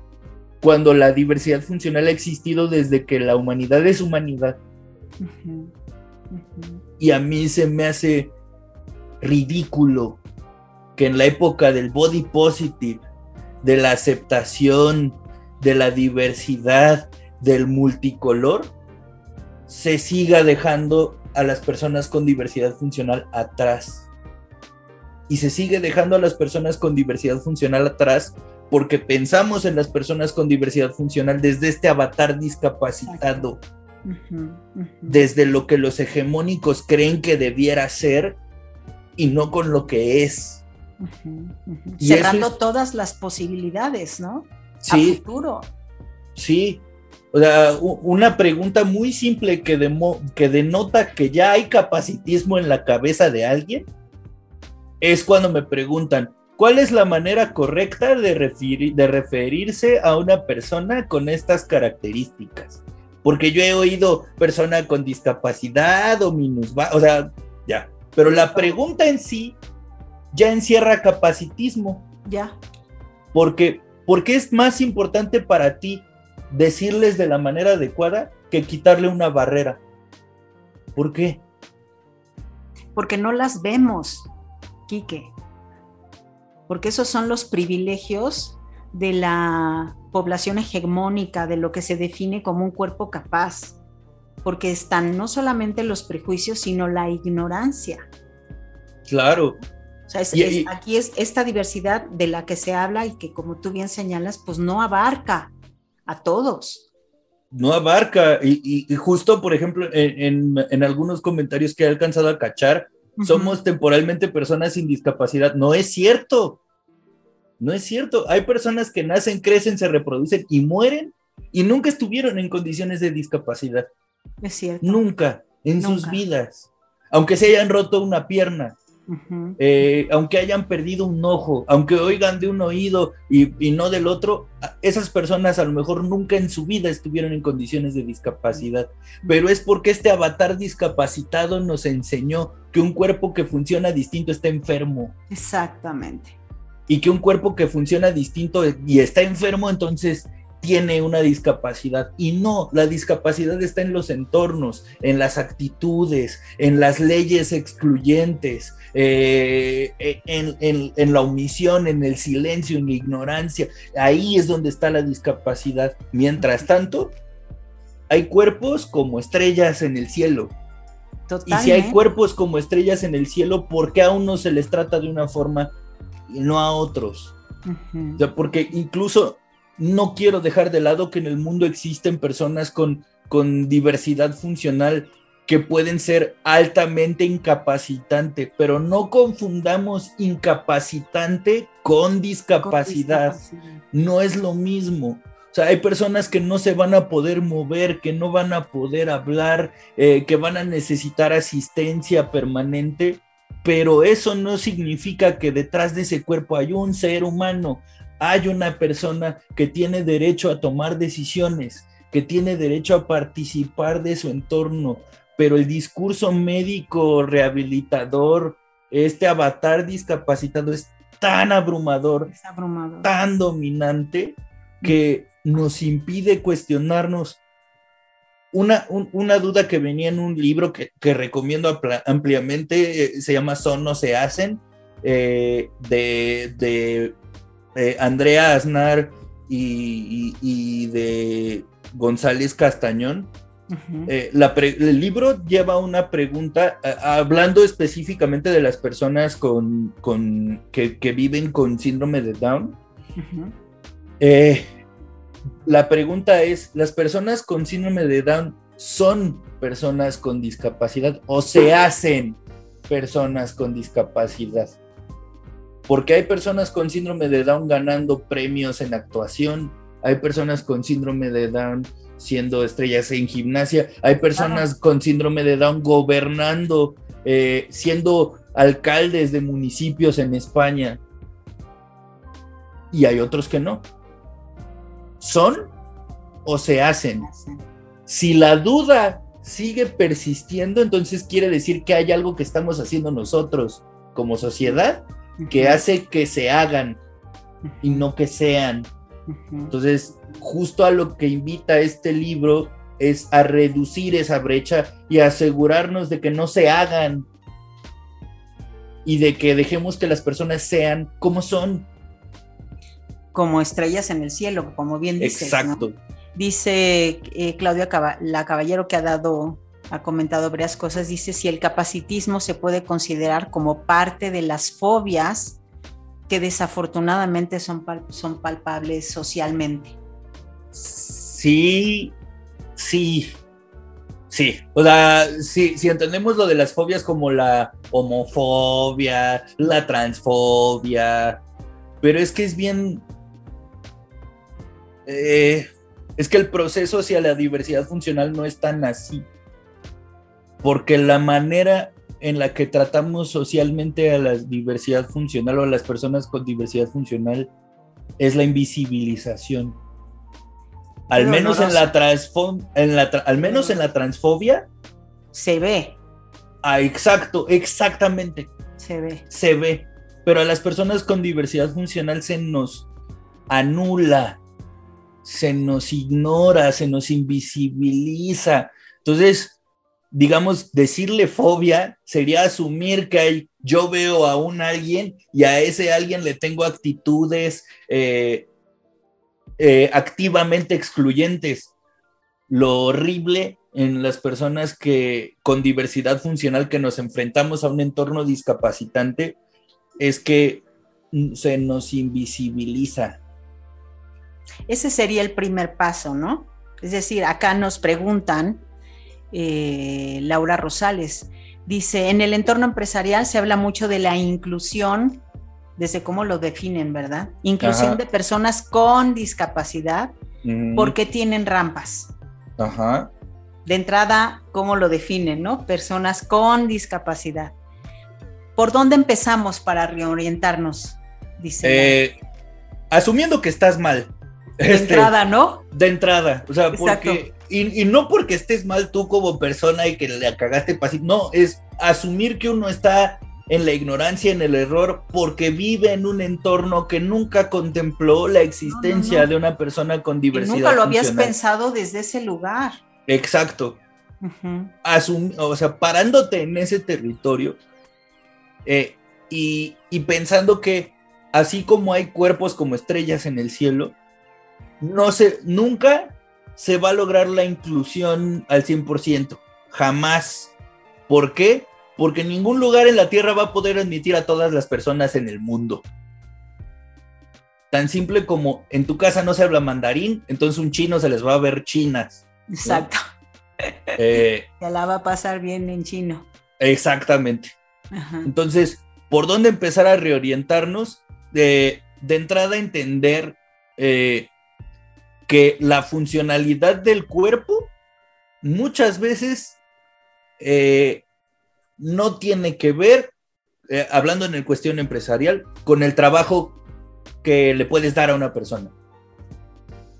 cuando la diversidad funcional ha existido desde que la humanidad es humanidad. Ujú. Y a mí se me hace ridículo que en la época del body positive, de la aceptación, de la diversidad, del multicolor, se siga dejando a las personas con diversidad funcional atrás. Y se sigue dejando a las personas con diversidad funcional atrás porque pensamos en las personas con diversidad funcional desde este avatar discapacitado Desde lo que los hegemónicos creen que debiera ser y no con lo que es. Y Cerrando es- todas las posibilidades, ¿no? A Sí, futuro. sí. O sea, una pregunta muy simple que, demo- que denota que ya hay capacitismo en la cabeza de alguien es cuando me preguntan, ¿cuál es la manera correcta de, referi- de referirse a una persona con estas características? Porque yo he oído persona con discapacidad o minusva, o sea, ya. Pero la pregunta en sí ya encierra capacitismo. Ya. Porque, porque es más importante para ti decirles de la manera adecuada que quitarle una barrera. ¿Por qué? Porque no las vemos, Quique. Porque esos son los privilegios de la población hegemónica, de lo que se define como un cuerpo capaz. Porque están no solamente los prejuicios, sino la ignorancia. Claro, O sea, es- Y- es- y- aquí es esta diversidad de la que se habla y que, como tú bien señalas, pues no abarca a todos. no abarca. Y, y- y justo, por ejemplo, en, en- en algunos comentarios que he alcanzado a cachar, somos temporalmente personas sin discapacidad. No es cierto. No es cierto. Hay personas que nacen, crecen, se reproducen y mueren y nunca estuvieron en condiciones de discapacidad. Es cierto. Nunca en sus vidas. Aunque se hayan roto una pierna, eh, aunque hayan perdido un ojo, aunque oigan de un oído y, y no del otro, esas personas a lo mejor nunca en su vida estuvieron en condiciones de discapacidad, pero es porque este avatar discapacitado nos enseñó que un cuerpo que funciona distinto está enfermo Exactamente. Y que un cuerpo que funciona distinto y está enfermo entonces tiene una discapacidad. Y no, la discapacidad está en los entornos, en las actitudes, en las leyes excluyentes, eh, en, la omisión, en el silencio, en la ignorancia. Ahí es donde está la discapacidad. Mientras tanto, hay cuerpos como estrellas en el cielo. Y si hay cuerpos como estrellas en el cielo, ¿por qué a unos se les trata de una forma y no a otros? porque incluso no quiero dejar de lado que en el mundo existen personas con, con diversidad funcional que pueden ser altamente incapacitante, pero no confundamos incapacitante con discapacidad. No es lo mismo. O sea, hay personas que no se van a poder mover, que no van a poder hablar, eh, que van a necesitar asistencia permanente, pero eso no significa que detrás de ese cuerpo hay un ser humano, hay una persona que tiene derecho a tomar decisiones, que tiene derecho a participar de su entorno, pero el discurso médico rehabilitador, este avatar discapacitado es tan abrumador, tan dominante, que nos impide cuestionarnos. Una, una, duda que venía en un libro que, recomiendo ampliamente, eh, se llama Son no se hacen, eh, de eh, Andrea Aznar y, de González Castañón. El libro lleva una pregunta hablando específicamente de las personas con, que, viven con síndrome de Down. Eh, la pregunta es, ¿las personas con síndrome de Down son personas con discapacidad o se hacen personas con discapacidad? porque hay personas con síndrome de Down ganando premios en actuación, hay personas con síndrome de Down siendo estrellas en gimnasia, hay personas con síndrome de Down gobernando, eh, siendo alcaldes de municipios en España, y hay otros que no. ¿Son o se hacen? Si la duda sigue persistiendo, entonces quiere decir que hay algo que estamos haciendo nosotros como sociedad que hace que se hagan y no que sean. Entonces, justo a lo que invita este libro es a reducir esa brecha y asegurarnos de que no se hagan y de que dejemos que las personas sean como son. Como estrellas en el cielo, como bien dice. Exacto. Dice eh, Claudia la Caballero que ha dado ha comentado varias cosas, dice si el capacitismo se puede considerar como parte de las fobias que desafortunadamente son, son palpables socialmente. Sí, sí, sí. O sea, si entendemos lo de las fobias como la homofobia, la transfobia, pero es que es bien... Eh, es que el proceso hacia la diversidad funcional no es tan así porque la manera en la que tratamos socialmente a la diversidad funcional o a las personas con diversidad funcional es la invisibilización. Al menos en la, en la al menos en la transfobia se ve. Ah, exacto, exactamente. Se ve. Se ve. Pero a las personas con diversidad funcional se nos anula, se nos ignora, se nos invisibiliza. Entonces, digamos, decirle fobia sería asumir que yo veo a un alguien y a ese alguien le tengo actitudes eh, eh, activamente excluyentes. Lo horrible en las personas que con diversidad funcional que nos enfrentamos a un entorno discapacitante es que se nos invisibiliza. Ese sería el primer paso, ¿no? Es decir, acá nos preguntan eh, Laura Rosales. Dice, en el entorno empresarial se habla mucho de la inclusión, desde cómo lo definen, ¿verdad? Inclusión de personas con discapacidad porque tienen rampas. Ajá. De entrada, ¿cómo lo definen, no? Personas con discapacidad. ¿Por dónde empezamos para reorientarnos? Dice. Eh, asumiendo que estás mal. De este, entrada, ¿no? De entrada. O sea, porque y, no porque estés mal tú como persona y que le cagaste pasito, no, es asumir que uno está en la ignorancia, en el error, porque vive en un entorno que nunca contempló la existencia de una persona con diversidad. nunca lo habías pensado desde ese lugar. Exacto. o sea, parándote en ese territorio eh, y, y pensando que así como hay cuerpos como estrellas en el cielo, no se, nunca se va a lograr la inclusión al 100%. Jamás. ¿Por qué? porque ningún lugar en la Tierra va a poder admitir a todas las personas en el mundo. Tan simple como en tu casa no se habla mandarín, entonces un chino se les va a ver chinas. Exacto. Eh, se la va a pasar bien en chino. Exactamente. Entonces, ¿por dónde empezar a reorientarnos? De, de entrada, entender eh, que la funcionalidad del cuerpo muchas veces eh, no tiene que ver, eh, hablando en el cuestión empresarial, con el trabajo que le puedes dar a una persona.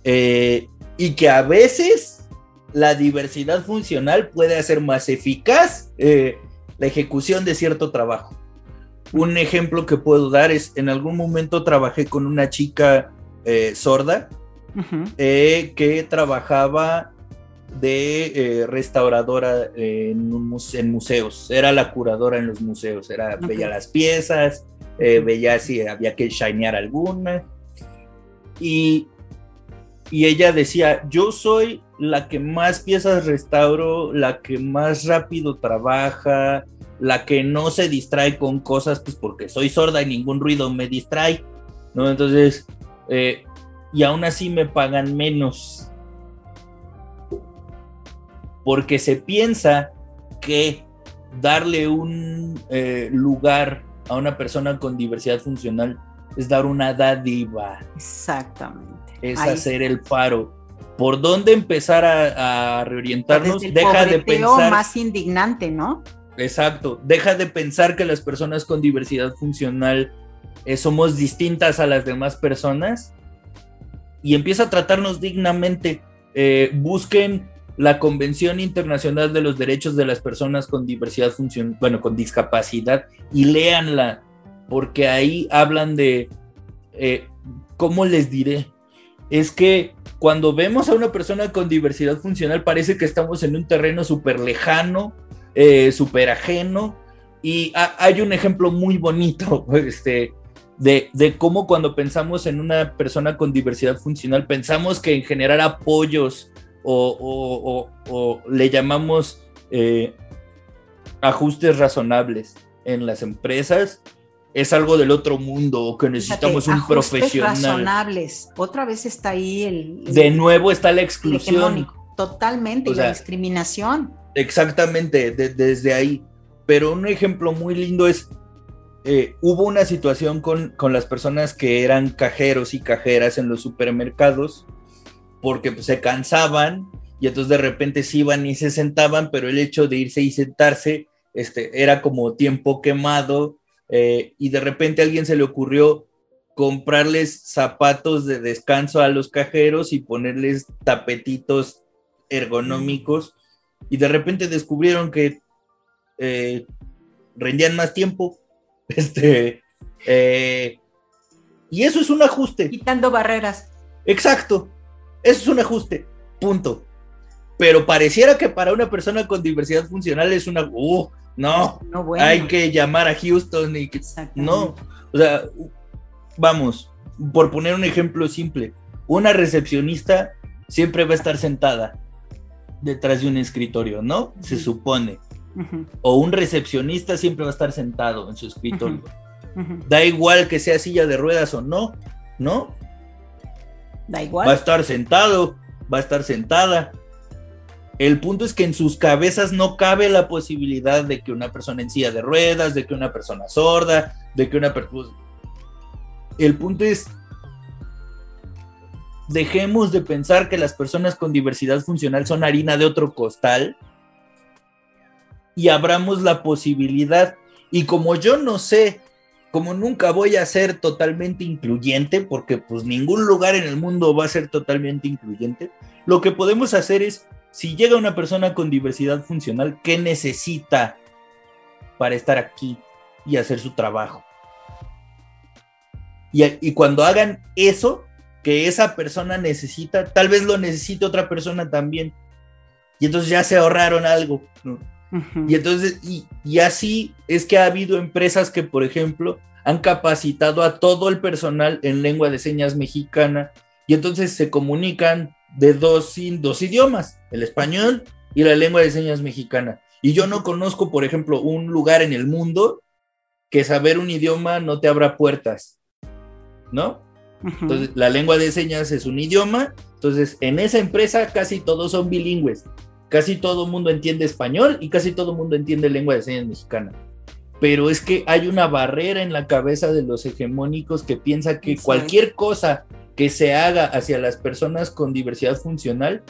Eh, y que a veces la diversidad funcional puede hacer más eficaz la ejecución de cierto trabajo. Un ejemplo que puedo dar es, en algún momento trabajé con una chica sorda que trabajaba de eh, restauradora en, museos. Era la curadora en los museos. Era, Veía las piezas, eh, veía si había que shinear alguna. Y, y ella decía, yo soy la que más piezas restauro, la que más rápido trabaja, la que no se distrae con cosas, pues porque soy sorda y ningún ruido me distrae, ¿no? Entonces, eh, y aún así me pagan menos porque se piensa que darle un eh, lugar a una persona con diversidad funcional es dar una dádiva. Exactamente. Es hacer el paro. ¿Por dónde empezar a, reorientarnos? deja de pensar. más indignante, ¿no? Exacto. Deja de pensar que las personas con diversidad funcional eh, somos distintas a las demás personas y empieza a tratarnos dignamente. Eh, busquen la Convención Internacional de los Derechos de las Personas con Diversidad Funcional, bueno, con discapacidad, y léanla, porque ahí hablan de, eh, ¿cómo les diré? Es que cuando vemos a una persona con diversidad funcional parece que estamos en un terreno súper lejano, eh, súper ajeno, y hay un ejemplo muy bonito, este, de, de, cómo cuando pensamos en una persona con diversidad funcional, pensamos que en generar apoyos o, le llamamos eh, ajustes razonables en las empresas, es algo del otro mundo o que necesitamos un profesional. razonables. Otra vez está ahí el. de nuevo está la exclusión. Totalmente, y la discriminación. Exactamente, desde ahí. Pero un ejemplo muy lindo es. Eh, hubo una situación con, con las personas que eran cajeros y cajeras en los supermercados porque pues, se cansaban y entonces de repente se iban y se sentaban, pero el hecho de irse y sentarse este, era como tiempo quemado eh, y de repente a alguien se le ocurrió comprarles zapatos de descanso a los cajeros y ponerles tapetitos ergonómicos y de repente descubrieron que eh, rendían más tiempo. Este, eh, y eso es un ajuste. Quitando barreras. Exacto. Eso es un ajuste, punto. Pero pareciera que para una persona con diversidad funcional es una, uh, no, hay que llamar a Houston y que, no, o sea, vamos, por poner un ejemplo simple, una recepcionista siempre va a estar sentada detrás de un escritorio, ¿no? Se supone. O un recepcionista siempre va a estar sentado en su escritorio. Da igual que sea silla de ruedas o no, ¿no? Da igual. Va a estar sentado, va a estar sentada. El punto es que en sus cabezas no cabe la posibilidad de que una persona en silla de ruedas, de que una persona sorda, de que una persona... Pues, el punto es, dejemos de pensar que las personas con diversidad funcional son harina de otro costal y abramos la posibilidad. Y como yo no sé como nunca voy a ser totalmente incluyente, porque pues ningún lugar en el mundo va a ser totalmente incluyente, lo que podemos hacer es, si llega una persona con diversidad funcional, ¿qué necesita para estar aquí? y hacer su trabajo. Y, cuando hagan eso, que esa persona necesita, tal vez lo necesite otra persona también. Y entonces ya se ahorraron algo. Y entonces, y, y, así es que ha habido empresas que, por ejemplo, han capacitado a todo el personal en lengua de señas mexicana y entonces se comunican de dos, dos idiomas, el español y la lengua de señas mexicana. Y yo no conozco, por ejemplo, un lugar en el mundo que saber un idioma no te abra puertas, ¿no? Entonces, la lengua de señas es un idioma, entonces en esa empresa casi todos son bilingües, casi todo el mundo entiende español y casi todo el mundo entiende lengua de señas mexicana. Pero es que hay una barrera en la cabeza de los hegemónicos que piensa que cualquier cosa que se haga hacia las personas con diversidad funcional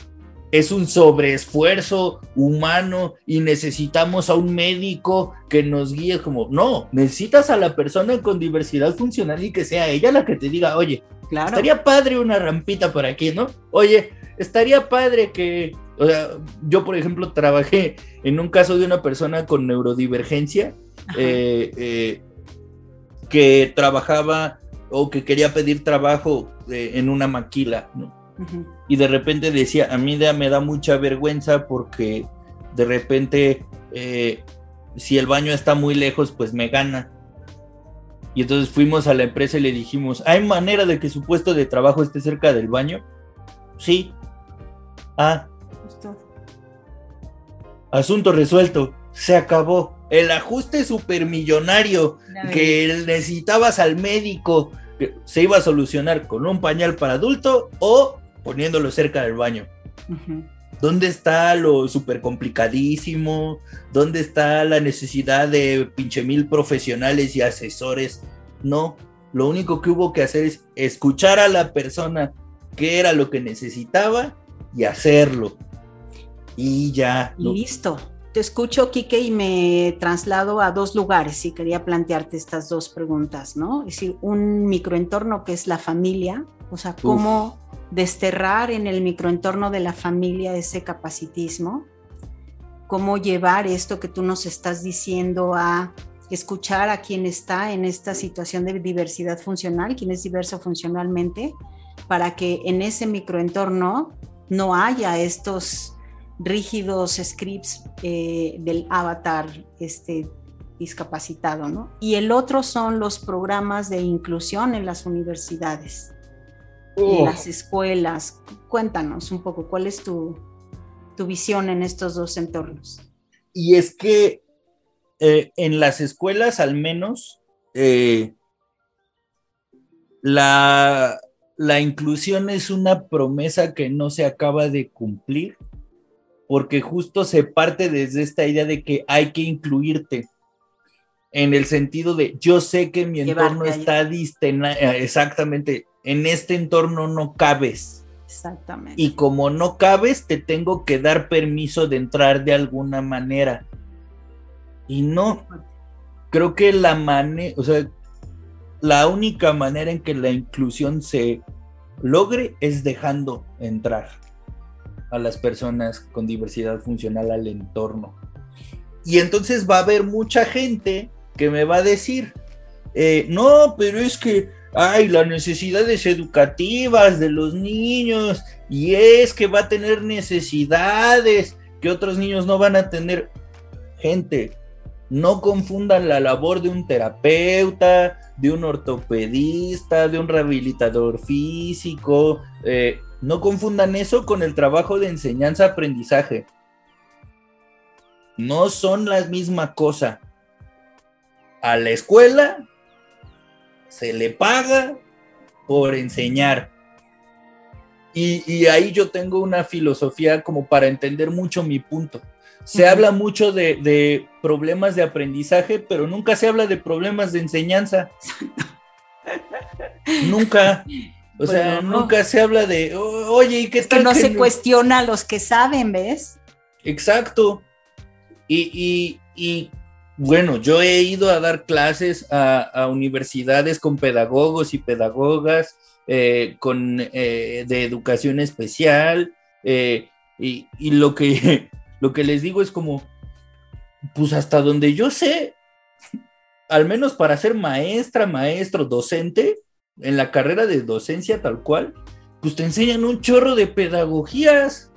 es un sobreesfuerzo humano y necesitamos a un médico que nos guíe como, no, necesitas a la persona con diversidad funcional y que sea ella la que te diga, oye, estaría padre una rampita por aquí, ¿no? Oye, estaría padre que, o sea, yo por ejemplo trabajé en un caso de una persona con neurodivergencia eh, eh, que trabajaba o que quería pedir trabajo eh, en una maquila, Y de repente decía, a mí me da mucha vergüenza porque de repente si el baño está muy lejos, pues me gana. Y entonces fuimos a la empresa y le dijimos, ¿hay manera de que su puesto de trabajo esté cerca del baño? Sí. Ah. Asunto resuelto. Se acabó el ajuste supermillonario que necesitabas al médico se iba a solucionar con un pañal para adulto o poniéndolo cerca del baño. ¿Dónde está lo súper complicadísimo? ¿Dónde está la necesidad de pinche mil profesionales y asesores? No, lo único que hubo que hacer es escuchar a la persona qué era lo que necesitaba y hacerlo. Y ya. Listo te escucho, Kike, y me traslado a dos lugares y quería plantearte estas dos preguntas, ¿no? Es decir, un microentorno que es la familia, o sea, cómo desterrar en el microentorno de la familia ese capacitismo, cómo llevar esto que tú nos estás diciendo a escuchar a quien está en esta situación de diversidad funcional, quien es diverso funcionalmente, para que en ese microentorno no haya estos rígidos scripts eh, del avatar este, discapacitado, ¿no? Y el otro son los programas de inclusión en las universidades, en las escuelas. Cuéntanos un poco, ¿cuál es tu, visión en estos dos entornos? Y es que eh, en las escuelas al menos eh, la, la inclusión es una promesa que no se acaba de cumplir porque justo se parte desde esta idea de que hay que incluirte en el sentido de yo sé que mi entorno está distena, eh, exactamente, en este entorno no cabes. Exactamente. Y como no cabes, te tengo que dar permiso de entrar de alguna manera. Y no, creo que la manera, o sea, la única manera en que la inclusión se logre es dejando entrar a las personas con diversidad funcional al entorno. Y entonces va a haber mucha gente que me va a decir, eh, no, pero es que hay las necesidades educativas de los niños y es que va a tener necesidades que otros niños no van a tener. Gente, no confundan la labor de un terapeuta, de un ortopedista, de un rehabilitador físico. Eh, no confundan eso con el trabajo de enseñanza-aprendizaje. No son la misma cosa. A la escuela se le paga por enseñar. Y, ahí yo tengo una filosofía como para entender mucho mi punto. Se habla mucho de, de, problemas de aprendizaje, pero nunca se habla de problemas de enseñanza. nunca. O sea, nunca se habla de, oye, ¿y qué es Que no se cuestiona a los que saben, ¿ves? Exacto. Y, bueno, yo he ido a dar clases a, universidades con pedagogos y pedagogas, eh, con, eh, de educación especial, eh, y, y, lo, que, lo que les digo es como, pues hasta donde yo sé, al menos para ser maestra, maestro, docente, en la carrera de docencia tal cual, pues te enseñan un chorro de pedagogías.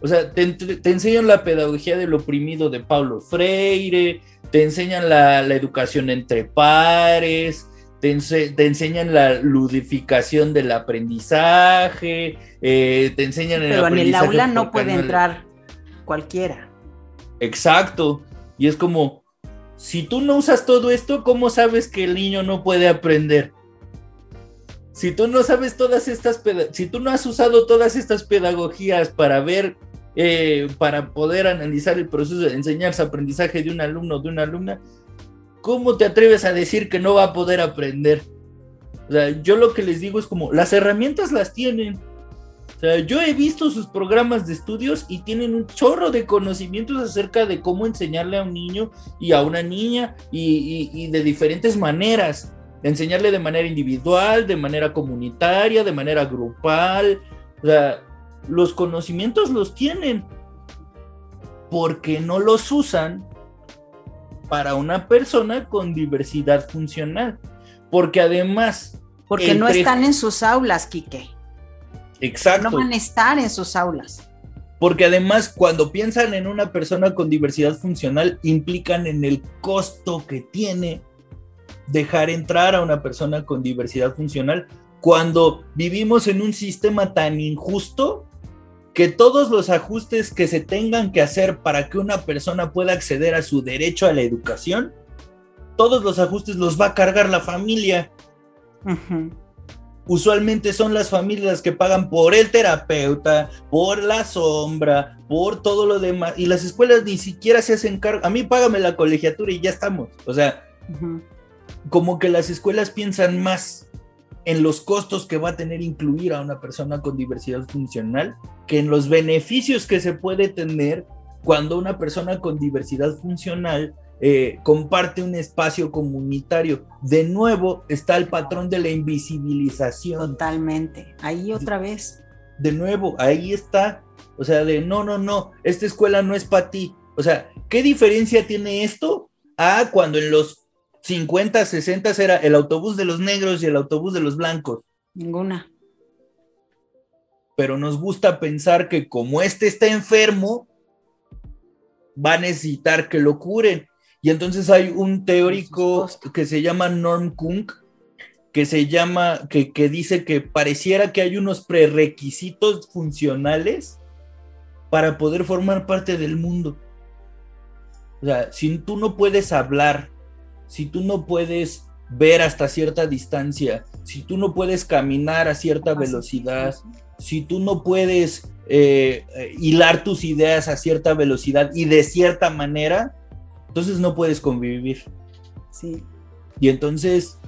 O sea, te, enseñan la pedagogía del oprimido de Pablo Freire, te enseñan la, educación entre pares, te, enseñan la ludificación del aprendizaje, eh, te enseñan el Pero en el aula no puede entrar cualquiera. Exacto. Y es como, si tú no usas todo esto, ¿cómo sabes que el niño no puede aprender? Si tú no sabes todas estas, si tú no has usado todas estas pedagogías para ver, eh, para poder analizar el proceso de enseñarse aprendizaje de un alumno o de una alumna, ¿cómo te atreves a decir que no va a poder aprender? O sea, yo lo que les digo es como, las herramientas las tienen, o sea, yo he visto sus programas de estudios y tienen un chorro de conocimientos acerca de cómo enseñarle a un niño y a una niña y, de diferentes maneras. Enseñarle de manera individual, de manera comunitaria, de manera grupal. O sea, los conocimientos los tienen porque no los usan para una persona con diversidad funcional. Porque además... Porque no están en sus aulas, Quique. Exacto. No van a estar en sus aulas. Porque además, cuando piensan en una persona con diversidad funcional, implican en el costo que tiene dejar entrar a una persona con diversidad funcional cuando vivimos en un sistema tan injusto que todos los ajustes que se tengan que hacer para que una persona pueda acceder a su derecho a la educación, todos los ajustes los va a cargar la familia usualmente son las familias que pagan por el terapeuta, por la sombra, por todo lo demás. Y las escuelas ni siquiera se hacen cargo. A mí págame la colegiatura y ya estamos. O sea, como que las escuelas piensan más en los costos que va a tener incluir a una persona con diversidad funcional que en los beneficios que se puede tener cuando una persona con diversidad funcional eh, comparte un espacio comunitario. De nuevo está el patrón de la invisibilización. Totalmente. Ahí otra vez. De nuevo, ahí está. O sea, de no, no, no, esta escuela no es para ti. O sea, ¿qué diferencia tiene esto a cuando en los 50, 60 era el autobús de los negros y el autobús de los blancos? Ninguna. Pero nos gusta pensar que como este está enfermo, va a necesitar que lo curen. Y entonces hay un teórico que se llama Norm Kunk, que se llama, que, que dice que pareciera que hay unos prerequisitos funcionales para poder formar parte del mundo. O sea, si tú no puedes hablar, si tú no puedes ver hasta cierta distancia, si tú no puedes caminar a cierta velocidad, si tú no puedes eh, eh, hilar tus ideas a cierta velocidad y de cierta manera, entonces no puedes convivir. Sí. Y entonces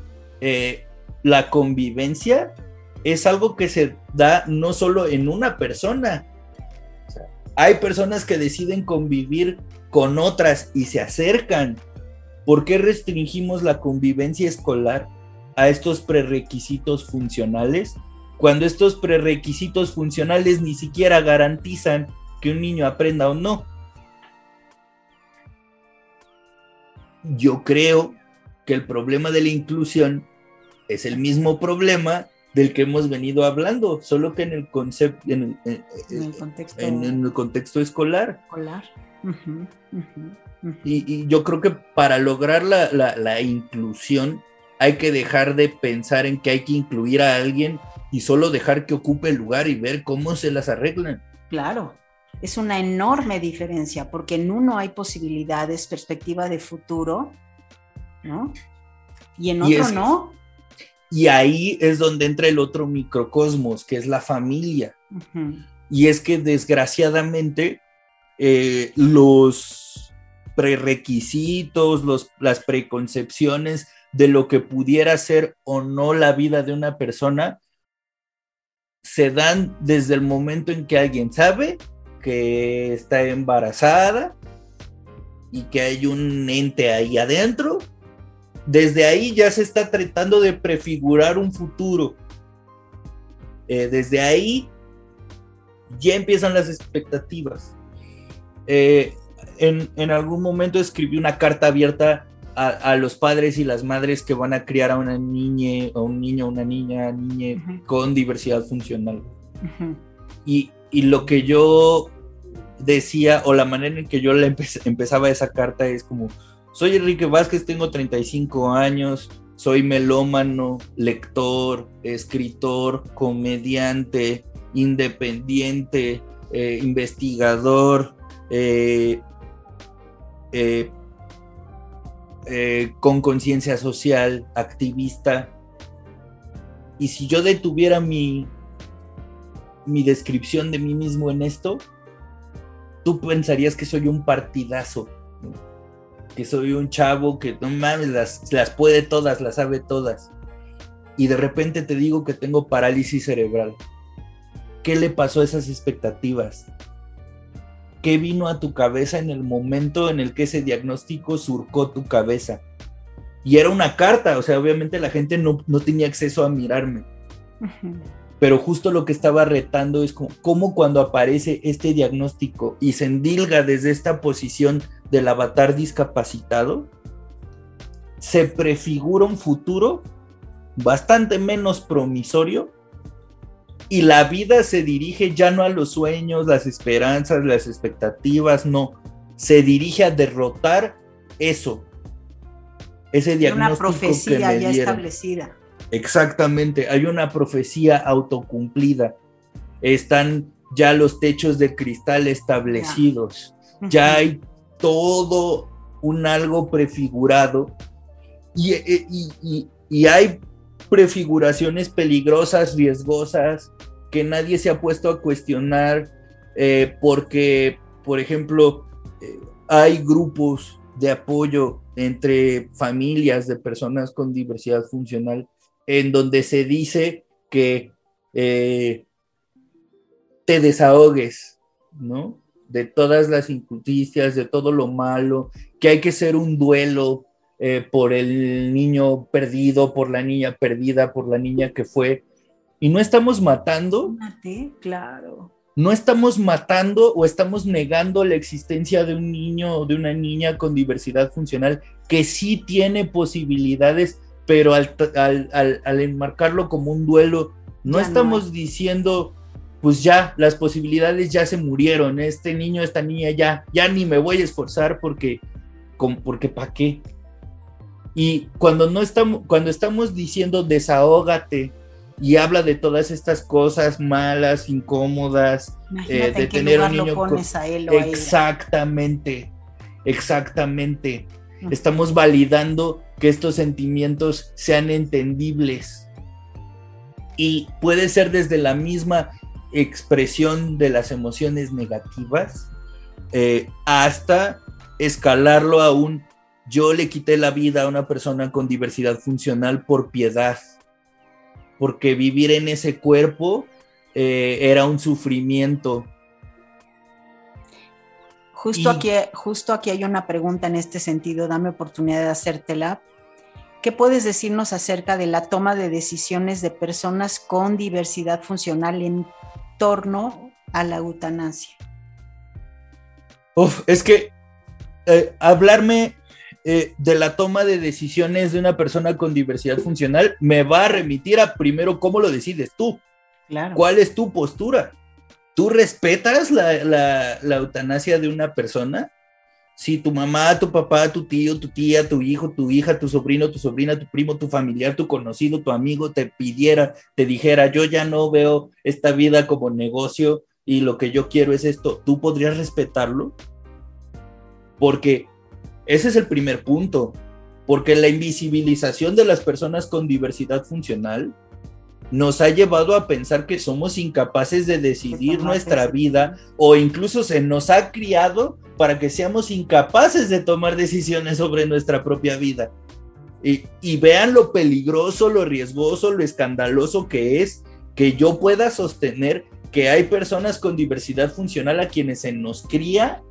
eh, la convivencia es algo que se da no solo en una persona. hay personas que deciden convivir con otras y se acercan. ¿Por qué restringimos la convivencia escolar a estos prerequisitos funcionales? Cuando estos prerequisitos funcionales ni siquiera garantizan que un niño aprenda o no. yo creo que el problema de la inclusión es el mismo problema del que hemos venido hablando, solo que en el concepto, en, el, contexto, escolar. Y, yo creo que para lograr la, la, inclusión hay que dejar de pensar en que hay que incluir a alguien y solo dejar que ocupe el lugar y ver cómo se las arreglan. Claro, es una enorme diferencia, porque en uno hay posibilidades, perspectiva de futuro, ¿no? Y en otro no. Y ahí es donde entra el otro microcosmos, que es la familia. Y es que desgraciadamente eh, los prerequisitos, los, las preconcepciones de lo que pudiera ser o no la vida de una persona se dan desde el momento en que alguien sabe que está embarazada y que hay un ente ahí adentro. Desde ahí ya se está tratando de prefigurar un futuro. Eh, desde ahí ya empiezan las expectativas. Eh, en, algún momento escribí una carta abierta a, los padres y las madres que van a criar a una niña, a un niño, una niña, niña con diversidad funcional. y, y, lo que yo decía, o la manera en que yo le empezaba esa carta es como, soy Enrique Vázquez, tengo 35 años, soy melómano, lector, escritor, comediante, independiente, eh, investigador, eh, eh, con conciencia social, activista. Y si yo detuviera mi, mi descripción de mí mismo en esto, tú pensarías que soy un partidazo que soy un chavo que no mames, las, las puede todas, las sabe todas. Y de repente te digo que tengo parálisis cerebral. ¿Qué le pasó a esas expectativas? ¿Qué vino a tu cabeza en el momento en el que ese diagnóstico surcó tu cabeza? Y era una carta, o sea, obviamente la gente no, tenía acceso a mirarme. Pero justo lo que estaba retando es como, cómo cuando aparece este diagnóstico y se endilga desde esta posición del avatar discapacitado, se prefigura un futuro bastante menos promisorio y la vida se dirige ya no a los sueños, las esperanzas, las expectativas, no, se dirige a derrotar eso. Ese diagnóstico. Una profecía ya establecida. Exactamente, hay una profecía autocumplida. Están ya los techos de cristal establecidos. Ya hay todo un algo prefigurado eh, y, hay prefiguraciones peligrosas, riesgosas, que nadie se ha puesto a cuestionar eh, porque, por ejemplo, eh, hay grupos de apoyo entre familias de personas con diversidad funcional en donde se dice que te desahogues, ¿no? de todas las injusticias, de todo lo malo, que hay que ser un duelo eh, por el niño perdido, por la niña perdida, por la niña que fue. Y no estamos matando. Claro. No estamos matando o estamos negando la existencia de un niño o de una niña con diversidad funcional que sí tiene posibilidades, pero al, enmarcarlo como un duelo, no estamos diciendo pues ya las posibilidades ya se murieron. Este niño, esta niña ya, ya ni me voy a esforzar porque, porque ¿para qué? Y cuando no estamos, cuando estamos diciendo desahógate y habla de todas estas cosas malas, incómodas, eh, de tener un niño exactamente, exactamente. Estamos validando que estos sentimientos sean entendibles. Y puede ser desde la misma expresión de las emociones negativas eh, hasta escalarlo a un yo le quité la vida a una persona con diversidad funcional por piedad, porque vivir en ese cuerpo eh, era un sufrimiento. Justo, aquí, justo aquí hay una pregunta en este sentido, dame oportunidad de hacértela. ¿Qué puedes decirnos acerca de la toma de decisiones de personas con diversidad funcional en torno a la eutanasia? Uf, es que eh, hablarme eh, de la toma de decisiones de una persona con diversidad funcional me va a remitir a primero cómo lo decides tú. Claro. ¿Cuál es tu postura? ¿Tú respetas la, la eutanasia de una persona? si tu mamá, tu papá, tu tío, tu tía, tu hijo, tu hija, tu sobrino, tu sobrina, tu primo, tu familiar, tu conocido, tu amigo te pidiera, te dijera, yo ya no veo esta vida como negocio y lo que yo quiero es esto, ¿tú podrías respetarlo? Porque ese es el primer punto, porque la invisibilización de las personas con diversidad funcional nos ha llevado a pensar que somos incapaces de decidir nuestra vida o incluso se nos ha criado para que seamos incapaces de tomar decisiones sobre nuestra propia vida. Y, vean lo peligroso, lo riesgoso, lo escandaloso que es que yo pueda sostener que hay personas con diversidad funcional a quienes se nos cría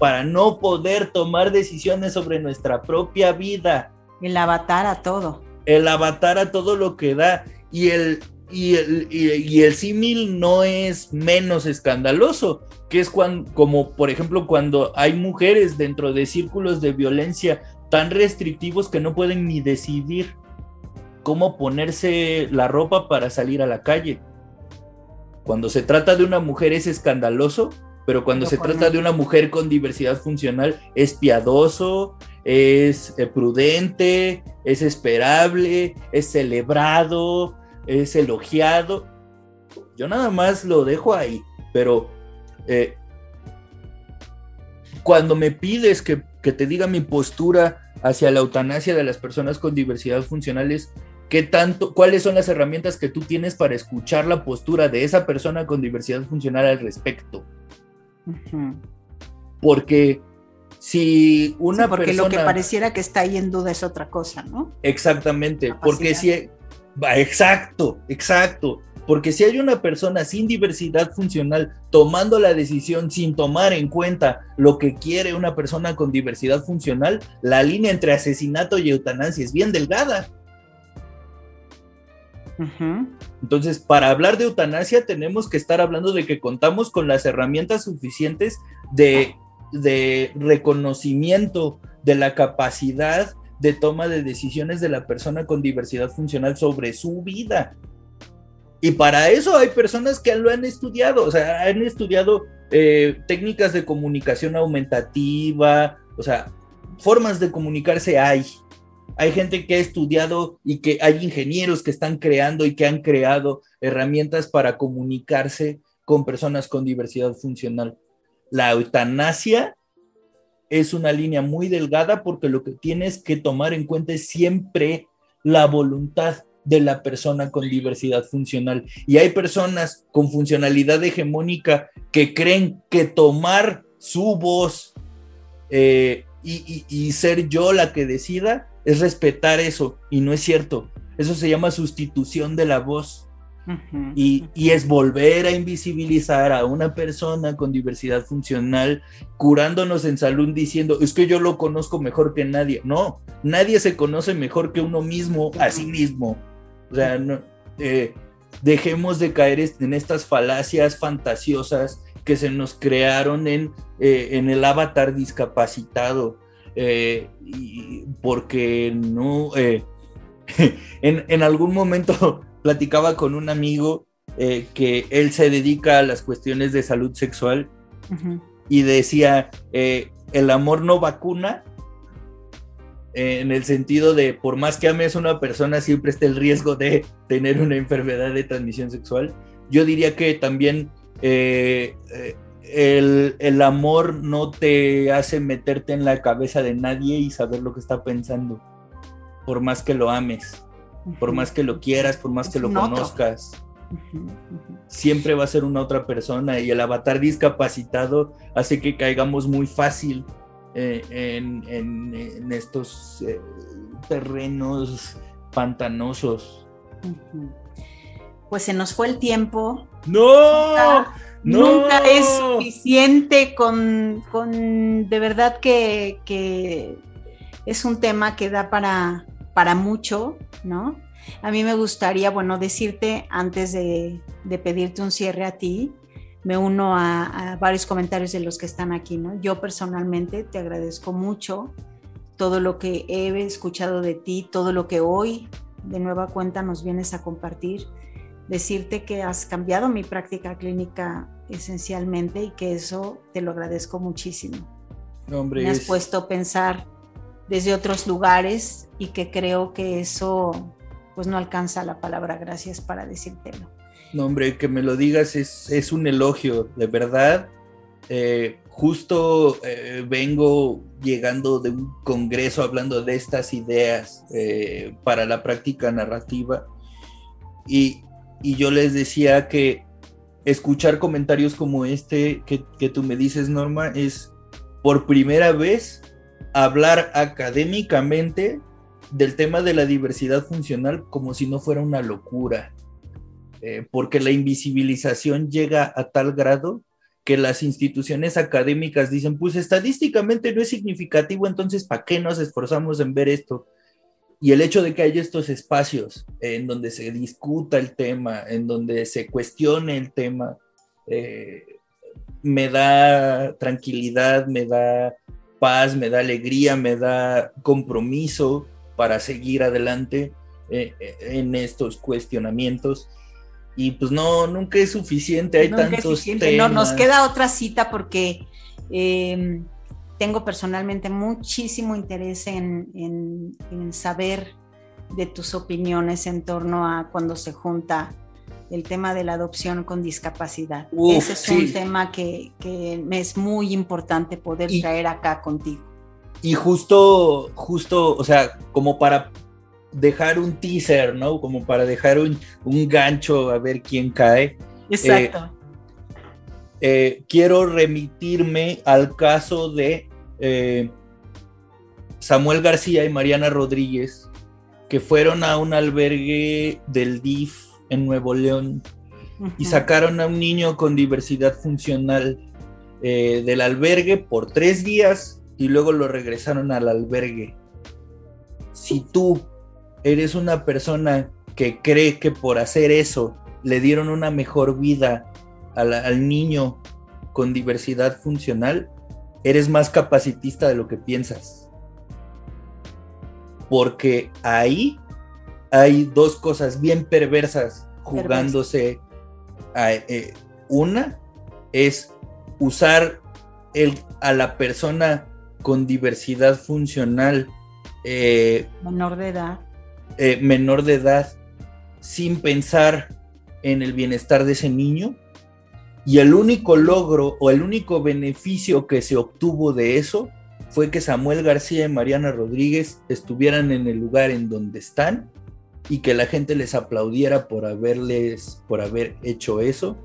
para no poder tomar decisiones sobre nuestra propia vida. El avatar a todo. El avatar a todo lo que da. Y el, y el, y, el símil no es menos escandaloso, que es cuando, como por ejemplo cuando hay mujeres dentro de círculos de violencia tan restrictivos que no pueden ni decidir cómo ponerse la ropa para salir a la calle. Cuando se trata de una mujer es escandaloso, pero cuando se trata de una mujer con diversidad funcional es piadoso, es eh, prudente, es esperable, es celebrado, es elogiado. Yo nada más lo dejo ahí, pero eh, cuando me pides que, que, te diga mi postura hacia la eutanasia de las personas con diversidad funcionales, ¿qué tanto, cuáles son las herramientas que tú tienes para escuchar la postura de esa persona con diversidad funcional al respecto? Porque si una porque lo que pareciera que está ahí en duda es otra cosa, ¿no? Exactamente, porque si... Exacto, exacto. Porque si hay una persona sin diversidad funcional tomando la decisión sin tomar en cuenta lo que quiere una persona con diversidad funcional, la línea entre asesinato y eutanasia es bien delgada. Entonces, para hablar de eutanasia tenemos que estar hablando de que contamos con las herramientas suficientes de, reconocimiento de la capacidad de toma de decisiones de la persona con diversidad funcional sobre su vida. Y para eso hay personas que lo han estudiado, o sea, han estudiado eh, técnicas de comunicación aumentativa, o sea, formas de comunicarse hay hay gente que ha estudiado y que hay ingenieros que están creando y que han creado herramientas para comunicarse con personas con diversidad funcional. La eutanasia es una línea muy delgada porque lo que tienes que tomar en cuenta es siempre la voluntad de la persona con diversidad funcional. Y hay personas con funcionalidad hegemónica que creen que tomar su voz eh, y, y, ser yo la que decida es respetar eso y no es cierto. Eso se llama sustitución de la voz. y, es volver a invisibilizar a una persona con diversidad funcional, curándonos en salud diciendo, es que yo lo conozco mejor que nadie. No, nadie se conoce mejor que uno mismo a sí mismo. O sea, no, eh, dejemos de caer en estas falacias fantasiosas que se nos crearon en, eh, en el avatar discapacitado eh, porque no, eh, en, algún momento platicaba con un amigo eh, que él se dedica a las cuestiones de salud sexual y decía, el amor no vacuna, en el sentido de por más que ames a una persona siempre está el riesgo de tener una enfermedad de transmisión sexual. Yo diría que también el, amor no te hace meterte en la cabeza de nadie y saber lo que está pensando, por más que lo ames, por más que lo quieras, por más que lo conozcas. Siempre va a ser una otra persona y el avatar discapacitado hace que caigamos muy fácil eh, en, estos eh, terrenos pantanosos. Pues se nos fue el tiempo. ¡No! Nunca es suficiente con, de verdad que, es un tema que da para, para mucho, ¿no? A mí me gustaría, bueno, decirte antes de, pedirte un cierre a ti, me uno a, a, varios comentarios de los que están aquí, ¿no? Yo personalmente te agradezco mucho todo lo que he escuchado de ti, todo lo que hoy de nueva cuenta nos vienes a compartir decirte que has cambiado mi práctica clínica esencialmente y que eso te lo agradezco muchísimo. Hombre, Me has puesto a pensar desde otros lugares y que creo que eso pues no alcanza la palabra gracias para decírtelo. No, hombre, que me lo digas es, un elogio, de verdad. Eh, justo eh, vengo llegando de un congreso hablando de estas ideas eh, para la práctica narrativa y, y yo les decía que escuchar comentarios como este que, tú me dices, Norma, es por primera vez hablar académicamente del tema de la diversidad funcional como si no fuera una locura, eh, porque la invisibilización llega a tal grado que las instituciones académicas dicen, pues estadísticamente no es significativo, entonces ¿para qué nos esforzamos en ver esto? Y el hecho de que haya estos espacios en donde se discuta el tema, en donde se cuestione el tema, eh, me da tranquilidad, me da paz, me da alegría, me da compromiso para seguir adelante eh, eh, en estos cuestionamientos. Y pues no, nunca es suficiente, hay tantos temas. No, nos queda otra cita porque em, tengo personalmente muchísimo interés en, saber de tus opiniones en torno a cuando se junta el tema de la adopción con discapacidad. Ese es un tema que, me es muy importante poder traer acá contigo. Y justo, justo, o sea, como para dejar un teaser, ¿no? Como para dejar un, gancho a ver quién cae. Exacto. Eh, eh, quiero remitirme al caso de eh, Samuel García y Mariana Rodríguez, que fueron a un albergue del DIF en Nuevo León y sacaron a un niño con diversidad funcional del albergue por tres días y luego lo regresaron al albergue. Si tú eres una persona que cree que por hacer eso le dieron una mejor vida al, niño con diversidad funcional, eres más capacitista de lo que piensas. Porque ahí hay dos cosas bien perversas jugándose. Eh, una es usar el, a la persona con diversidad funcional. Eh, menor de edad. Eh, menor de edad sin pensar en el bienestar de ese niño y el único logro o el único beneficio que se obtuvo de eso fue que Samuel García y Mariana Rodríguez estuvieran en el lugar en donde están y que la gente les aplaudiera por haberles por haber hecho eso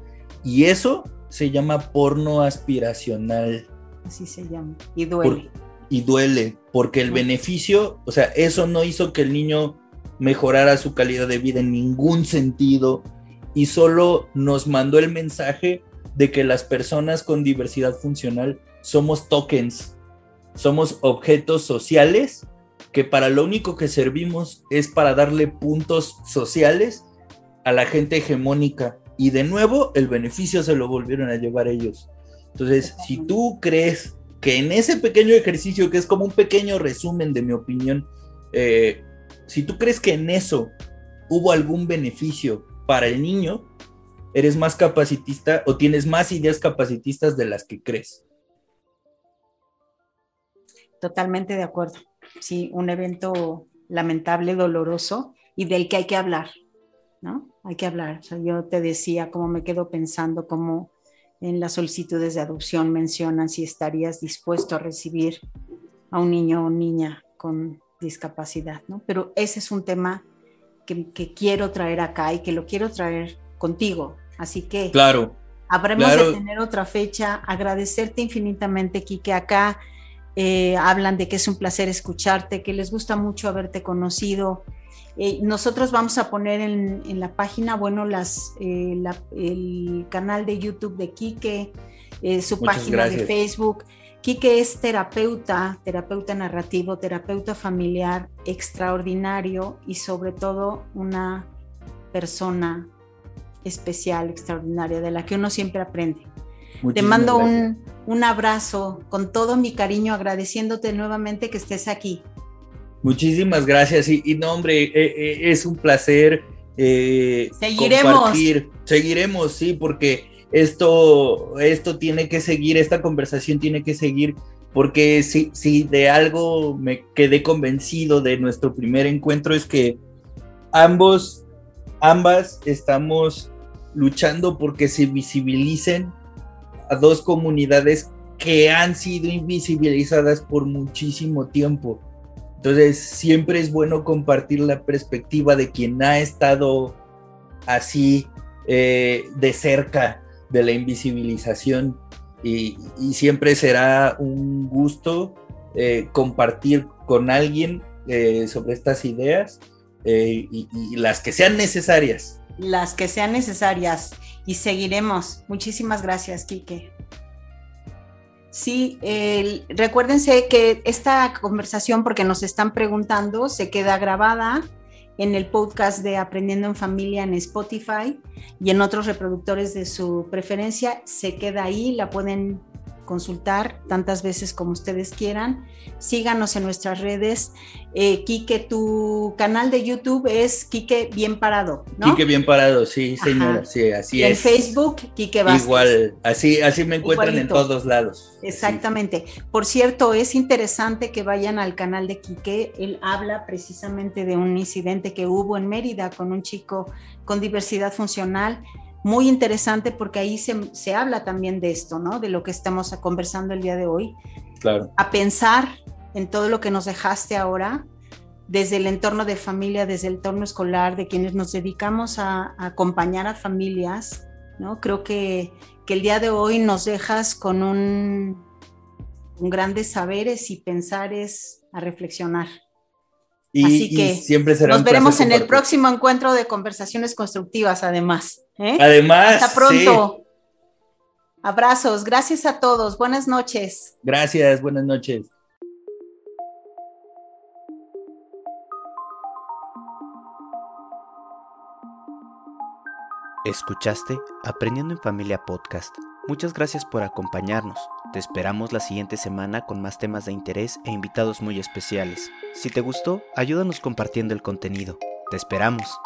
y eso se llama porno aspiracional. Así se llama y duele. y duele porque el beneficio, o sea, eso no hizo que el niño mejorara su calidad de vida en ningún sentido y solo nos mandó el mensaje de que las personas con diversidad funcional somos tokens, somos objetos sociales que para lo único que servimos es para darle puntos sociales a la gente hegemónica y de nuevo el beneficio se lo volvieron a llevar ellos. Entonces, si tú crees que en ese pequeño ejercicio, que es como un pequeño resumen de mi opinión, eh, si tú crees que en eso hubo algún beneficio para el niño, eres más capacitista o tienes más ideas capacitistas de las que crees. Totalmente de acuerdo. Sí, un evento lamentable, doloroso y del que hay que hablar, ¿no? Hay que hablar. yo te decía cómo me quedo pensando, cómo en las solicitudes de adopción mencionan si estarías dispuesto a recibir a un niño o niña con discapacidad, ¿no? Pero ese es un tema que, quiero traer acá y que lo quiero traer contigo. Así que claro, habremos de tener otra fecha. Agradecerte infinitamente, Kike. Acá eh, hablan de que es un placer escucharte, que les gusta mucho haberte conocido. Eh, nosotros vamos a poner en, la página, bueno, las, eh, el canal de YouTube de Quique, su página de Facebook. Quique es terapeuta, terapeuta narrativo, terapeuta familiar extraordinario y sobre todo una persona especial, extraordinaria, de la que uno siempre aprende. Te mando un, abrazo con todo mi cariño, agradeciéndote nuevamente que estés aquí. Muchísimas gracias y, no, hombre, eh, eh, es un placer. Eh, Seguiremos. Seguiremos, sí, porque esto, esto tiene que seguir, esta conversación tiene que seguir, porque si, si de algo me quedé convencido de nuestro primer encuentro es que ambos, ambas estamos luchando porque se visibilicen a dos comunidades que han sido invisibilizadas por muchísimo tiempo. Entonces, siempre es bueno compartir la perspectiva de quien ha estado así eh, de cerca de la invisibilización y, siempre será un gusto eh, compartir con alguien eh, sobre estas ideas eh, y, las que sean necesarias. Las que sean necesarias y seguiremos. Muchísimas gracias, Quique. Sí, recuérdense que esta conversación, porque nos están preguntando, se queda grabada en el podcast de Aprendiendo en Familia en Spotify y en otros reproductores de su preferencia. Se queda ahí, la pueden consultar tantas veces como ustedes quieran. Síganos en nuestras redes. Eh, Quique, tu canal de YouTube es Quique Bien Parado, ¿no? Quique Bien Parado, sí, señora, sí, así es. En Facebook, Quique Vázquez. Igual, así, así me encuentran en todos lados. Exactamente. Por cierto, es interesante que vayan al canal de Quique. Él habla precisamente de un incidente que hubo en Mérida con un chico con diversidad funcional muy interesante porque ahí se, se, habla también de esto, ¿no? De lo que estamos conversando el día de hoy. Claro. A pensar en todo lo que nos dejaste ahora, desde el entorno de familia, desde el entorno escolar, de quienes nos dedicamos a, a acompañar a familias, ¿no? Creo que, que, el día de hoy nos dejas con un, un grandes saberes y pensares a reflexionar. Y, Así que siempre será nos veremos en el próximo encuentro de conversaciones constructivas, además. ¿Eh? Además. Hasta pronto. Sí. Abrazos. Gracias a todos. Buenas noches. Gracias. Buenas noches. Escuchaste Aprendiendo en Familia Podcast. Muchas gracias por acompañarnos. Te esperamos la siguiente semana con más temas de interés e invitados muy especiales. Si te gustó, ayúdanos compartiendo el contenido. Te esperamos.